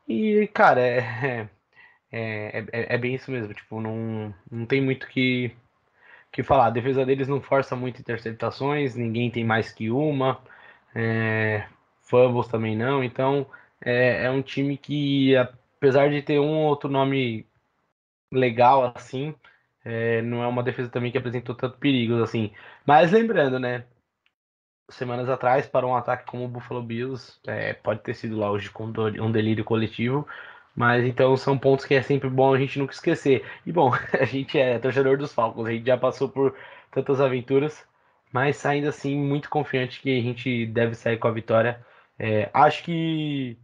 E, cara, é, é, é, é, bem isso mesmo. Tipo, não, não tem muito que, que falar. A defesa deles não força muito interceptações, ninguém tem mais que uma. É, fumbles também não. Então, é, é um time que, apesar de ter um outro nome legal assim, é, não é uma defesa também que apresentou tanto perigos assim. Mas lembrando, né? Semanas atrás, para um ataque como o Buffalo Bills, é, pode ter sido lógico um delírio coletivo, mas então são pontos que é sempre bom a gente nunca esquecer. E bom, a gente é torcedor dos Falcons, a gente já passou por tantas aventuras, mas ainda assim muito confiante que a gente deve sair com a vitória. É, acho que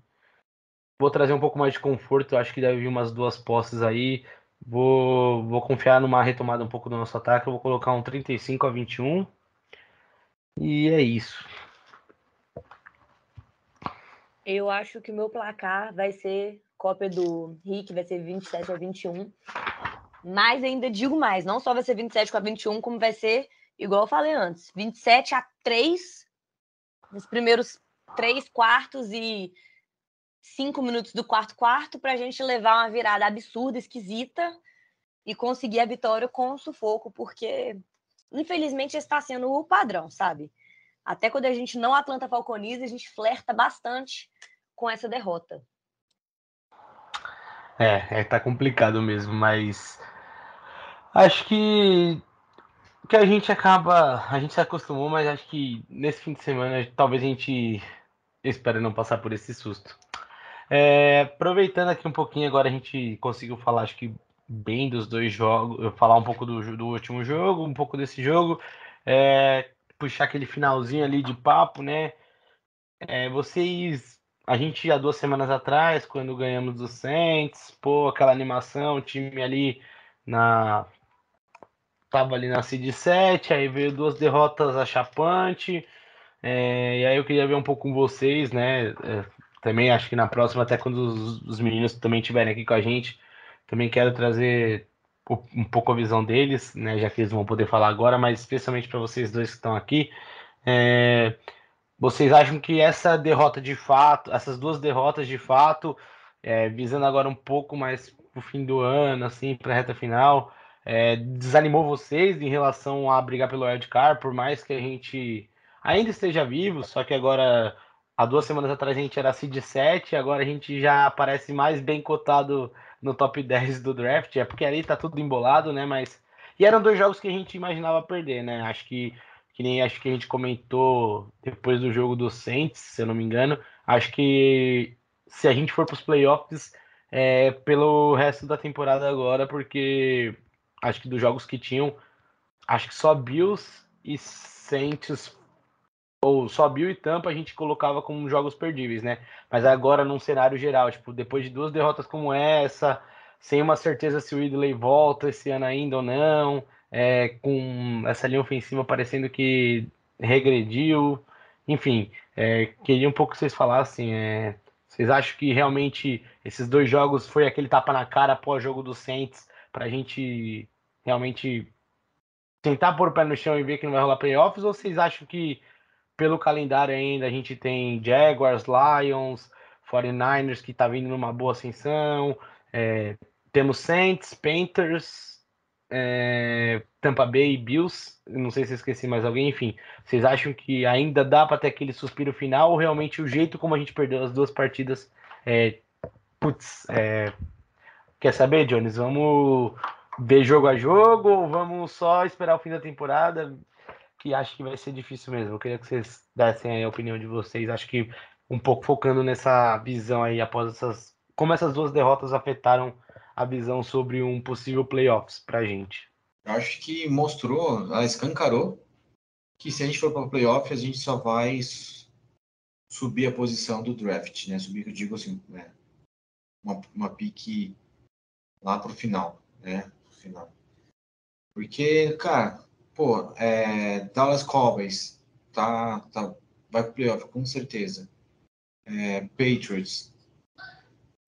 Vou trazer um pouco mais de conforto. Acho que deve vir umas duas posses aí. Vou, vou confiar numa retomada um pouco do nosso ataque. Eu vou colocar um 35 a 21. E é isso. Eu acho que o meu placar vai ser cópia do Rick, vai ser 27 a 21. Mas ainda digo mais, não só vai ser 27 a 21, como vai ser, igual eu falei antes, 27 a 3 nos primeiros três quartos e cinco minutos do quarto quarto para a gente levar uma virada absurda, esquisita e conseguir a vitória com sufoco, porque infelizmente está sendo o padrão, sabe? Até quando a gente não Atlanta Falconiza, a gente flerta bastante com essa derrota. É, é tá complicado mesmo, mas acho que que a gente acaba, a gente se acostumou, mas acho que nesse fim de semana talvez a gente espere não passar por esse susto. É, aproveitando aqui um pouquinho, agora a gente conseguiu falar, acho que bem dos dois jogos, falar um pouco do, do último jogo, um pouco desse jogo, é, puxar aquele finalzinho ali de papo, né? É, vocês, a gente há duas semanas atrás, quando ganhamos do Saints, pô, aquela animação, o time ali na tava ali na Seed 7, aí veio duas derrotas achapante. É, e aí eu queria ver um pouco com vocês, né? É, também acho que na próxima, até quando os, os meninos também estiverem aqui com a gente, também quero trazer um pouco a visão deles, né, já que eles vão poder falar agora, mas especialmente para vocês dois que estão aqui. É, vocês acham que essa derrota de fato, essas duas derrotas de fato, é, visando agora um pouco mais para o fim do ano, assim, para a reta final, é, desanimou vocês em relação a brigar pelo wildcard, por mais que a gente ainda esteja vivo, só que agora, há duas semanas atrás a gente era seed 7, agora a gente já parece mais bem cotado no top 10 do draft, é porque ali tá tudo embolado, né? Mas. E eram dois jogos que a gente imaginava perder, né? Acho que, que nem acho que a gente comentou depois do jogo do Saints, se eu não me engano. Acho que se a gente for para os playoffs, é pelo resto da temporada agora, porque acho que dos jogos que tinham, acho que só Bills e Saints ou só Bill e Tampa a gente colocava como jogos perdíveis, né? Mas agora num cenário geral, tipo, depois de duas derrotas como essa, sem uma certeza se o Ridley volta esse ano ainda ou não, é, com essa linha ofensiva parecendo que regrediu, enfim, é, queria um pouco que vocês falassem, é, vocês acham que realmente esses dois jogos foi aquele tapa na cara após o jogo do Saints para a gente realmente tentar pôr o pé no chão e ver que não vai rolar playoffs, ou vocês acham que pelo calendário ainda, a gente tem Jaguars, Lions, 49ers que está vindo numa boa ascensão. É, temos Saints, Panthers, é, Tampa Bay e Bills. Não sei se eu esqueci mais alguém. Enfim, vocês acham que ainda dá para ter aquele suspiro final ou realmente o jeito como a gente perdeu as duas partidas é, putz, é, quer saber, Jones? Vamos ver jogo a jogo ou vamos só esperar o fim da temporada? que acho que vai ser difícil mesmo. Eu queria que vocês dessem a opinião de vocês. Acho que um pouco focando nessa visão aí após essas. Como essas duas derrotas afetaram a visão sobre um possível playoffs pra gente. Eu acho que mostrou, ela escancarou que se a gente for para o playoff, a gente só vai subir a posição do draft, né? Subir, eu digo assim, né? uma, uma pique lá pro final, né? final. Porque, cara, pô, é, Dallas Cowboys tá, tá, vai pro playoff, com certeza. É, Patriots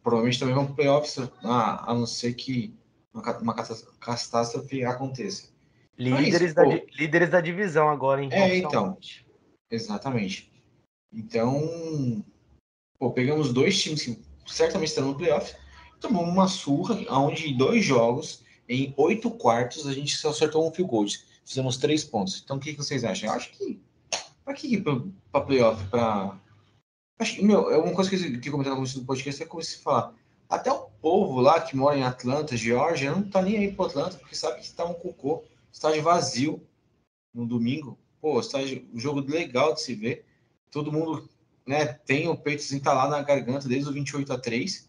provavelmente também vão pro playoffs, a, a não ser que uma, uma catástrofe aconteça. Líderes, Mas, da, pô, líderes da divisão agora, hein? É, então. Exatamente. Então, pô, pegamos dois times que certamente estarão no playoff, tomamos uma surra, onde em dois jogos, em oito quartos, a gente só acertou um field goal fizemos três pontos. Então, o que, que vocês acham? Eu acho que. Para que para playoff? Para. Acho que, meu, é uma coisa que, que comentaram no podcast é como se falar. Até o povo lá que mora em Atlanta, Georgia, não tá nem aí pro Atlanta, porque sabe que tá um cocô. Estádio vazio no domingo. Pô, estádio, um jogo legal de se ver. Todo mundo né, tem o peito entalado na garganta desde o 28 a 3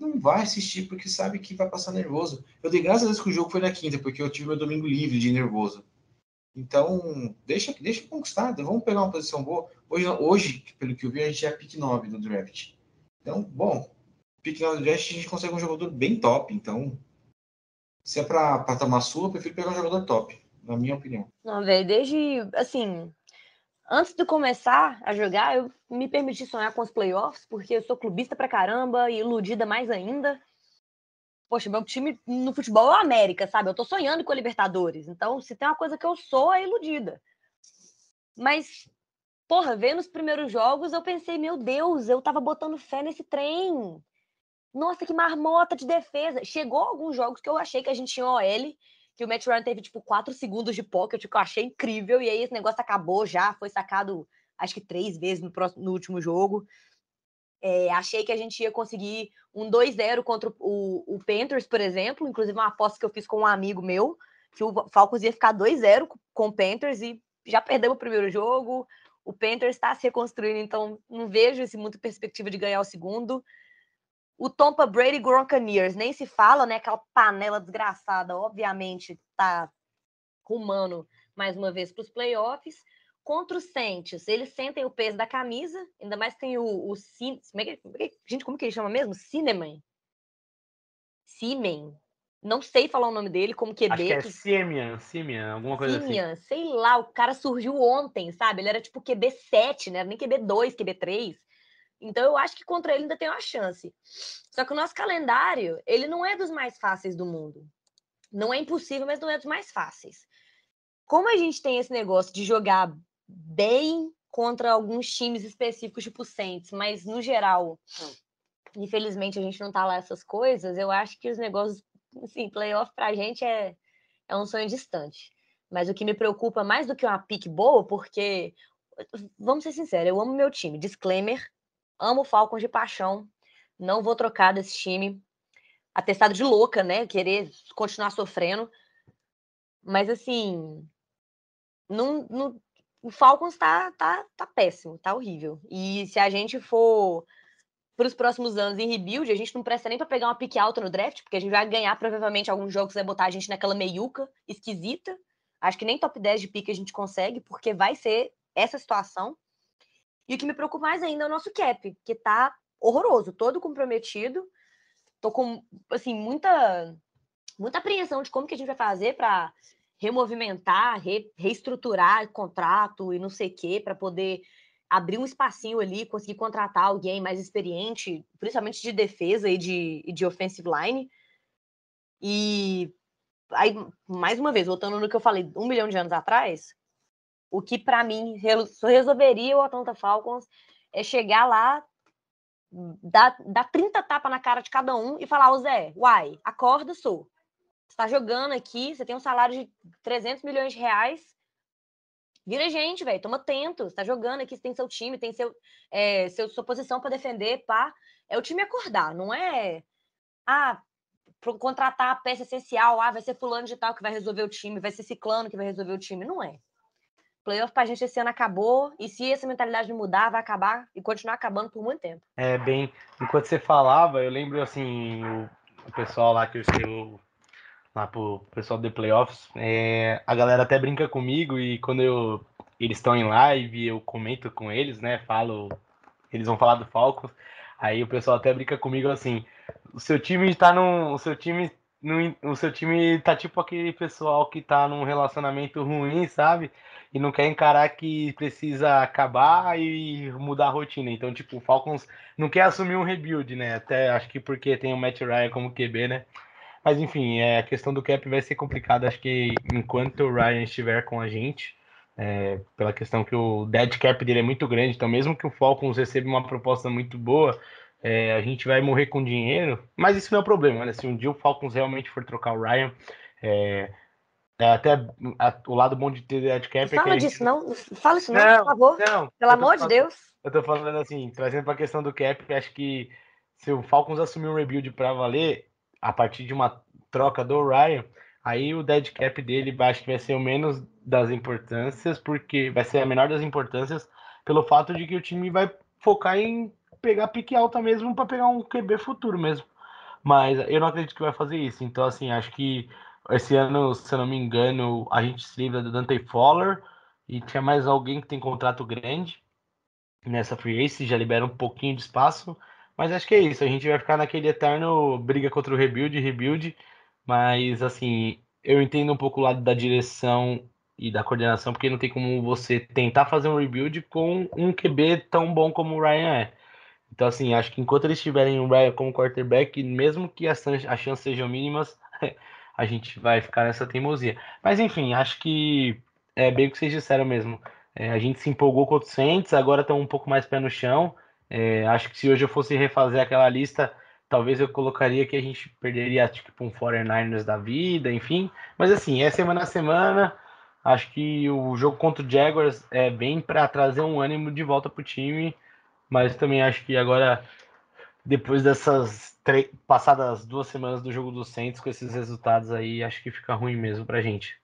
não vai assistir porque sabe que vai passar nervoso. Eu dei graças a Deus que o jogo foi na quinta, porque eu tive meu domingo livre de nervoso. Então, deixa, deixa conquistar, vamos pegar uma posição boa. Hoje, hoje, pelo que eu vi, a gente é pick 9 no draft. Então, bom, pick 9 do draft a gente consegue um jogador bem top. Então, se é pra tomar sua, eu prefiro pegar um jogador top, na minha opinião. Não, velho, desde, assim, antes de começar a jogar, eu me permiti sonhar com os playoffs, porque eu sou clubista pra caramba e iludida mais ainda. Poxa, meu time no futebol é o América, sabe? Eu tô sonhando com a Libertadores. Então, se tem uma coisa que eu sou, é iludida. Mas, porra, vendo os primeiros jogos, eu pensei, meu Deus, eu tava botando fé nesse trem. Nossa, que marmota de defesa. Chegou alguns jogos que eu achei que a gente tinha OL que o Matt Ryan teve, tipo, quatro segundos de pocket, que eu achei incrível, e aí esse negócio acabou já, foi sacado, acho que três vezes no, próximo, no último jogo. É, achei que a gente ia conseguir um 2-0 contra o, o, Panthers, por exemplo, inclusive uma aposta que eu fiz com um amigo meu, que o Falcons ia ficar 2-0 com o Panthers, e já perdeu o primeiro jogo, o Panthers está se reconstruindo, então não vejo esse muito perspectiva de ganhar o segundo. O Tompa Brady Gronkaniers nem se fala, né? Aquela panela desgraçada, obviamente, tá rumando mais uma vez para os playoffs. Contra os Saints, eles sentem o peso da camisa, ainda mais tem o, o como é que, gente, como que ele chama mesmo? Cinnamon. Simen. Não sei falar o nome dele, como QB. Acho que é Simeon, Simeon, alguma coisa Simeon, assim. sei lá, o cara surgiu ontem, sabe? Ele era tipo QB 7, né? Nem QB 2, QB 3. Então eu acho que contra ele ainda tem uma chance. Só que o nosso calendário, ele não é dos mais fáceis do mundo. Não é impossível, mas não é dos mais fáceis. Como a gente tem esse negócio de jogar bem contra alguns times específicos, tipo Saints, mas no geral, infelizmente a gente não tá lá essas coisas, eu acho que os negócios, assim, playoff pra gente é, é um sonho distante. Mas o que me preocupa mais do que uma pique boa, porque, vamos ser sinceros, eu amo meu time. Disclaimer, amo o Falcons de paixão, não vou trocar desse time. Atestado de louca, né? Querer continuar sofrendo. Mas, assim, não, não, o Falcons tá, tá, tá péssimo, tá horrível. E se a gente for para os próximos anos em rebuild, a gente não presta nem para pegar uma pique alta no draft, porque a gente vai ganhar provavelmente alguns jogos, vai botar a gente naquela meiuca esquisita. Acho que nem top 10 de pique a gente consegue, porque vai ser essa situação. E o que me preocupa mais ainda é o nosso cap, que tá horroroso, todo comprometido. Tô com, assim, muita, muita apreensão de como que a gente vai fazer para removimentar, re, reestruturar contrato e não sei o quê, para poder abrir um espacinho ali, conseguir contratar alguém mais experiente, principalmente de defesa e de, de offensive line. E aí, mais uma vez, voltando no que eu falei um milhão de anos atrás, o que para mim resolveria o Atlanta Falcons é chegar lá, dar, dar 30 tapas na cara de cada um e falar, ô Zé, uai, acorda, sou. Você tá jogando aqui, você tem um salário de 300 milhões de reais, vira gente, velho, toma atento, você tá jogando aqui, você tem seu time, tem seu, é, seu sua posição para defender, pá. É o time acordar, não é, ah, contratar a peça essencial, ah, vai ser fulano de tal que vai resolver o time, vai ser ciclano que vai resolver o time, não é. Playoff pra gente esse ano acabou, e se essa mentalidade não mudar, vai acabar e continuar acabando por muito tempo. É, bem, enquanto você falava, eu lembro, assim, o, pessoal lá que eu escrevo lá pro pessoal de playoffs, é, a galera até brinca comigo e quando eu, eles estão em live, eu comento com eles, né, falo, eles vão falar do Falcons, aí o pessoal até brinca comigo assim, o seu time está num, o seu time no, o seu time tá tipo aquele pessoal que tá num relacionamento ruim, sabe? E não quer encarar que precisa acabar e mudar a rotina. Então, tipo, o Falcons não quer assumir um rebuild, né? Até acho que porque tem o Matt Ryan como QB, né? Mas enfim, é, a questão do cap vai ser complicada. Acho que enquanto o Ryan estiver com a gente, é, pela questão que o dead cap dele é muito grande, então mesmo que o Falcons receba uma proposta muito boa, é, a gente vai morrer com dinheiro, mas isso não é o problema, né? Se um dia o Falcons realmente for trocar o Ryan, é, é até a, o lado bom de ter dead cap não é fala disso, não. Fala isso não, não por favor. Não, Pelo amor de Deus. Eu tô falando assim, trazendo para a questão do cap, acho que se o Falcons assumir um rebuild para valer, a partir de uma troca do Ryan, aí o dead cap dele acho que vai ser o menos das importâncias, porque vai ser a menor das importâncias, pelo fato de que o time vai focar em pegar pique alta mesmo para pegar um QB futuro mesmo. Mas eu não acredito que vai fazer isso. Então, assim, acho que esse ano, se eu não me engano, a gente se livra do Dante Fowler e tinha mais alguém que tem contrato grande nessa free agency, já libera um pouquinho de espaço. Mas acho que é isso. A gente vai ficar naquele eterno briga contra o rebuild, rebuild. Mas, assim, eu entendo um pouco o lado da direção e da coordenação, porque não tem como você tentar fazer um rebuild com um QB tão bom como o Ryan é. Então, assim, acho que enquanto eles tiverem o Ryan como quarterback, mesmo que as, chances sejam mínimas, a gente vai ficar nessa teimosia. Mas, enfim, acho que é bem o que vocês disseram mesmo. É, a gente se empolgou com o Saints, agora estão um pouco mais pé no chão. É, acho que se hoje eu fosse refazer aquela lista, talvez eu colocaria que a gente perderia tipo um 49ers da vida, enfim. Mas assim, é semana a semana. Acho que o jogo contra o Jaguars é bem para trazer um ânimo de volta para o time mas também acho que agora, depois dessas passadas duas semanas do jogo do Saints, com esses resultados aí, acho que fica ruim mesmo pra gente.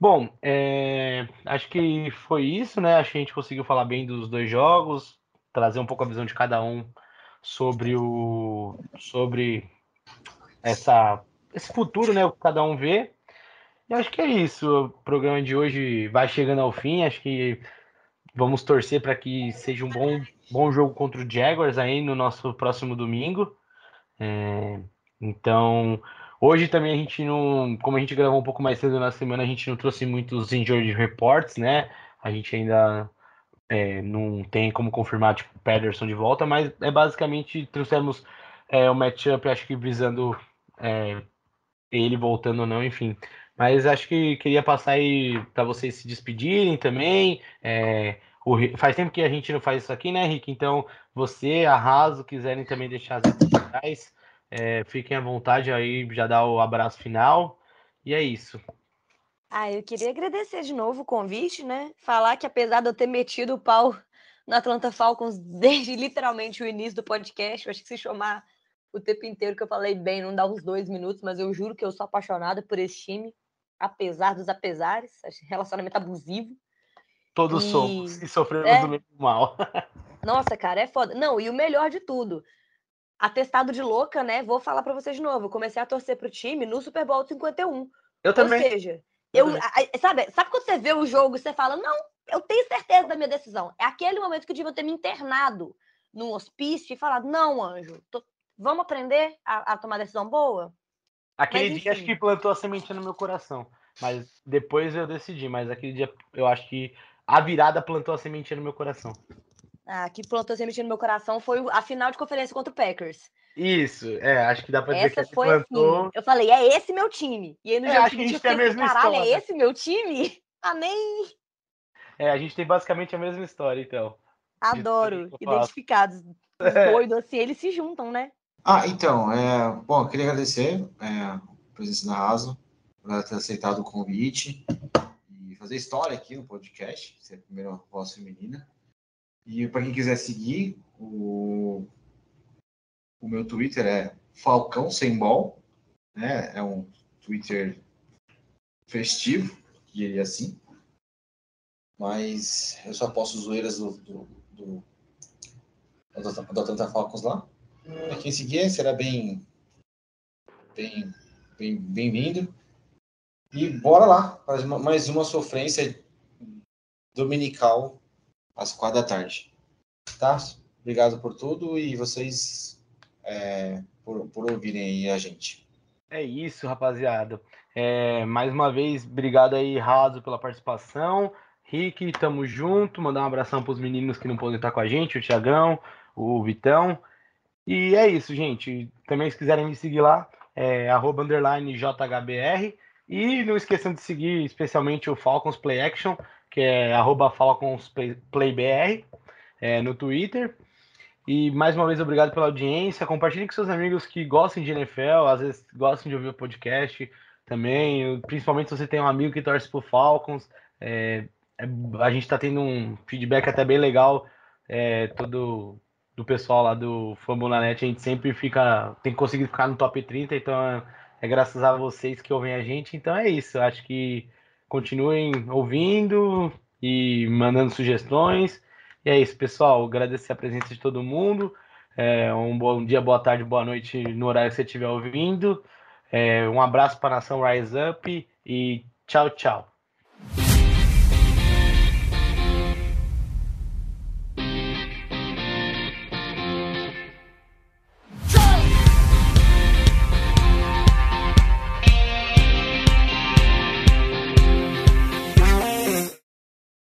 Bom, é, acho que foi isso, né? Acho que a gente conseguiu falar bem dos dois jogos, trazer um pouco a visão de cada um sobre o sobre essa esse futuro, né, que cada um vê. E acho que é isso. O programa de hoje vai chegando ao fim. Acho que vamos torcer para que seja um bom, bom jogo contra o Jaguars aí no nosso próximo domingo. É, então, hoje também a gente não, como a gente gravou um pouco mais cedo na semana, a gente não trouxe muitos injury reports, né? A gente ainda é, não tem como confirmar tipo Pederson de volta, mas é basicamente trouxemos é, o matchup, acho que visando é, ele voltando ou não, enfim. Mas acho que queria passar aí para vocês se despedirem também. É, o, faz tempo que a gente não faz isso aqui, né, Rick? Então, você, Arraso, quiserem também deixar as redes sociais, é, fiquem à vontade aí, já dá o abraço final. E é isso. Ah, eu queria agradecer de novo o convite, né? Falar que apesar de eu ter metido o pau no Atlanta Falcons desde literalmente o início do podcast, eu acho que se chamar o tempo inteiro que eu falei bem, não dá uns dois minutos, mas eu juro que eu sou apaixonada por esse time, apesar dos apesares, relacionamento abusivo. Todos e... somos e sofremos é... do mesmo mal. Nossa, cara, é foda. Não, e o melhor de tudo, atestado de louca, né? Vou falar para vocês de novo. Eu comecei a torcer pro time no Super Bowl 51. Eu também. Ou seja, eu, sabe, sabe quando você vê o jogo e você fala, não, eu tenho certeza da minha decisão. É aquele momento que eu devia ter me internado num hospício e falado, não, anjo, tô, Vamos aprender a, a tomar decisão boa? Aquele mas, dia acho que plantou a sementinha no meu coração. Mas depois eu decidi. Mas aquele dia eu acho que a virada plantou a sementinha no meu coração. Ah, que plantou a sementinha no meu coração foi a final de conferência contra o Packers. Isso, é, acho que dá pra dizer Essa que foi plantou... assim. Eu falei, é esse meu time. E aí no é, jogo acho que a gente tem a mesma caralho, história. é esse meu time? Ah, nem. É, a gente tem basicamente a mesma história, então. Adoro. Identificados. É. Doidos assim, eles se juntam, né? Ah, então, é, bom, eu queria agradecer é, a presença da Raso, por ter aceitado o convite e fazer história aqui no podcast, ser a primeira voz feminina. E para quem quiser seguir, o, o meu Twitter é Falcão Sem Bol, né? É um Twitter festivo, diria assim. Mas eu só posto zoeiras do, do, do, do, Atlanta Falcons lá. Quem seguir será bem bem bem bem-vindo. E bora lá mais uma sofrência dominical às quatro da tarde. Tá? Obrigado por tudo e vocês é, por, por ouvirem a gente. É isso, rapaziada. É, mais uma vez, obrigado aí, Raso, pela participação. Rick, tamo junto. Mandar um abração para os meninos que não podem estar com a gente, o Tiagão, o Vitão. E é isso, gente. Também se quiserem me seguir lá, é arroba underline JHBR. E não esqueçam de seguir especialmente o Falcons Play Action, que é arroba Falcons PlayBR é, no Twitter. E mais uma vez, obrigado pela audiência. Compartilhe com seus amigos que gostam de NFL, às vezes gostam de ouvir o podcast também. Principalmente se você tem um amigo que torce pro Falcons. É, é, a gente está tendo um feedback até bem legal é, todo do pessoal lá do Fambulanete, a gente sempre fica, tem conseguido ficar no top 30, então é, é graças a vocês que ouvem a gente. Então é isso, acho que continuem ouvindo e mandando sugestões. E é isso, pessoal. Agradecer a presença de todo mundo. É, um bom dia, boa tarde, boa noite no horário que você estiver ouvindo. É, um abraço para a nação Rise Up e tchau, tchau.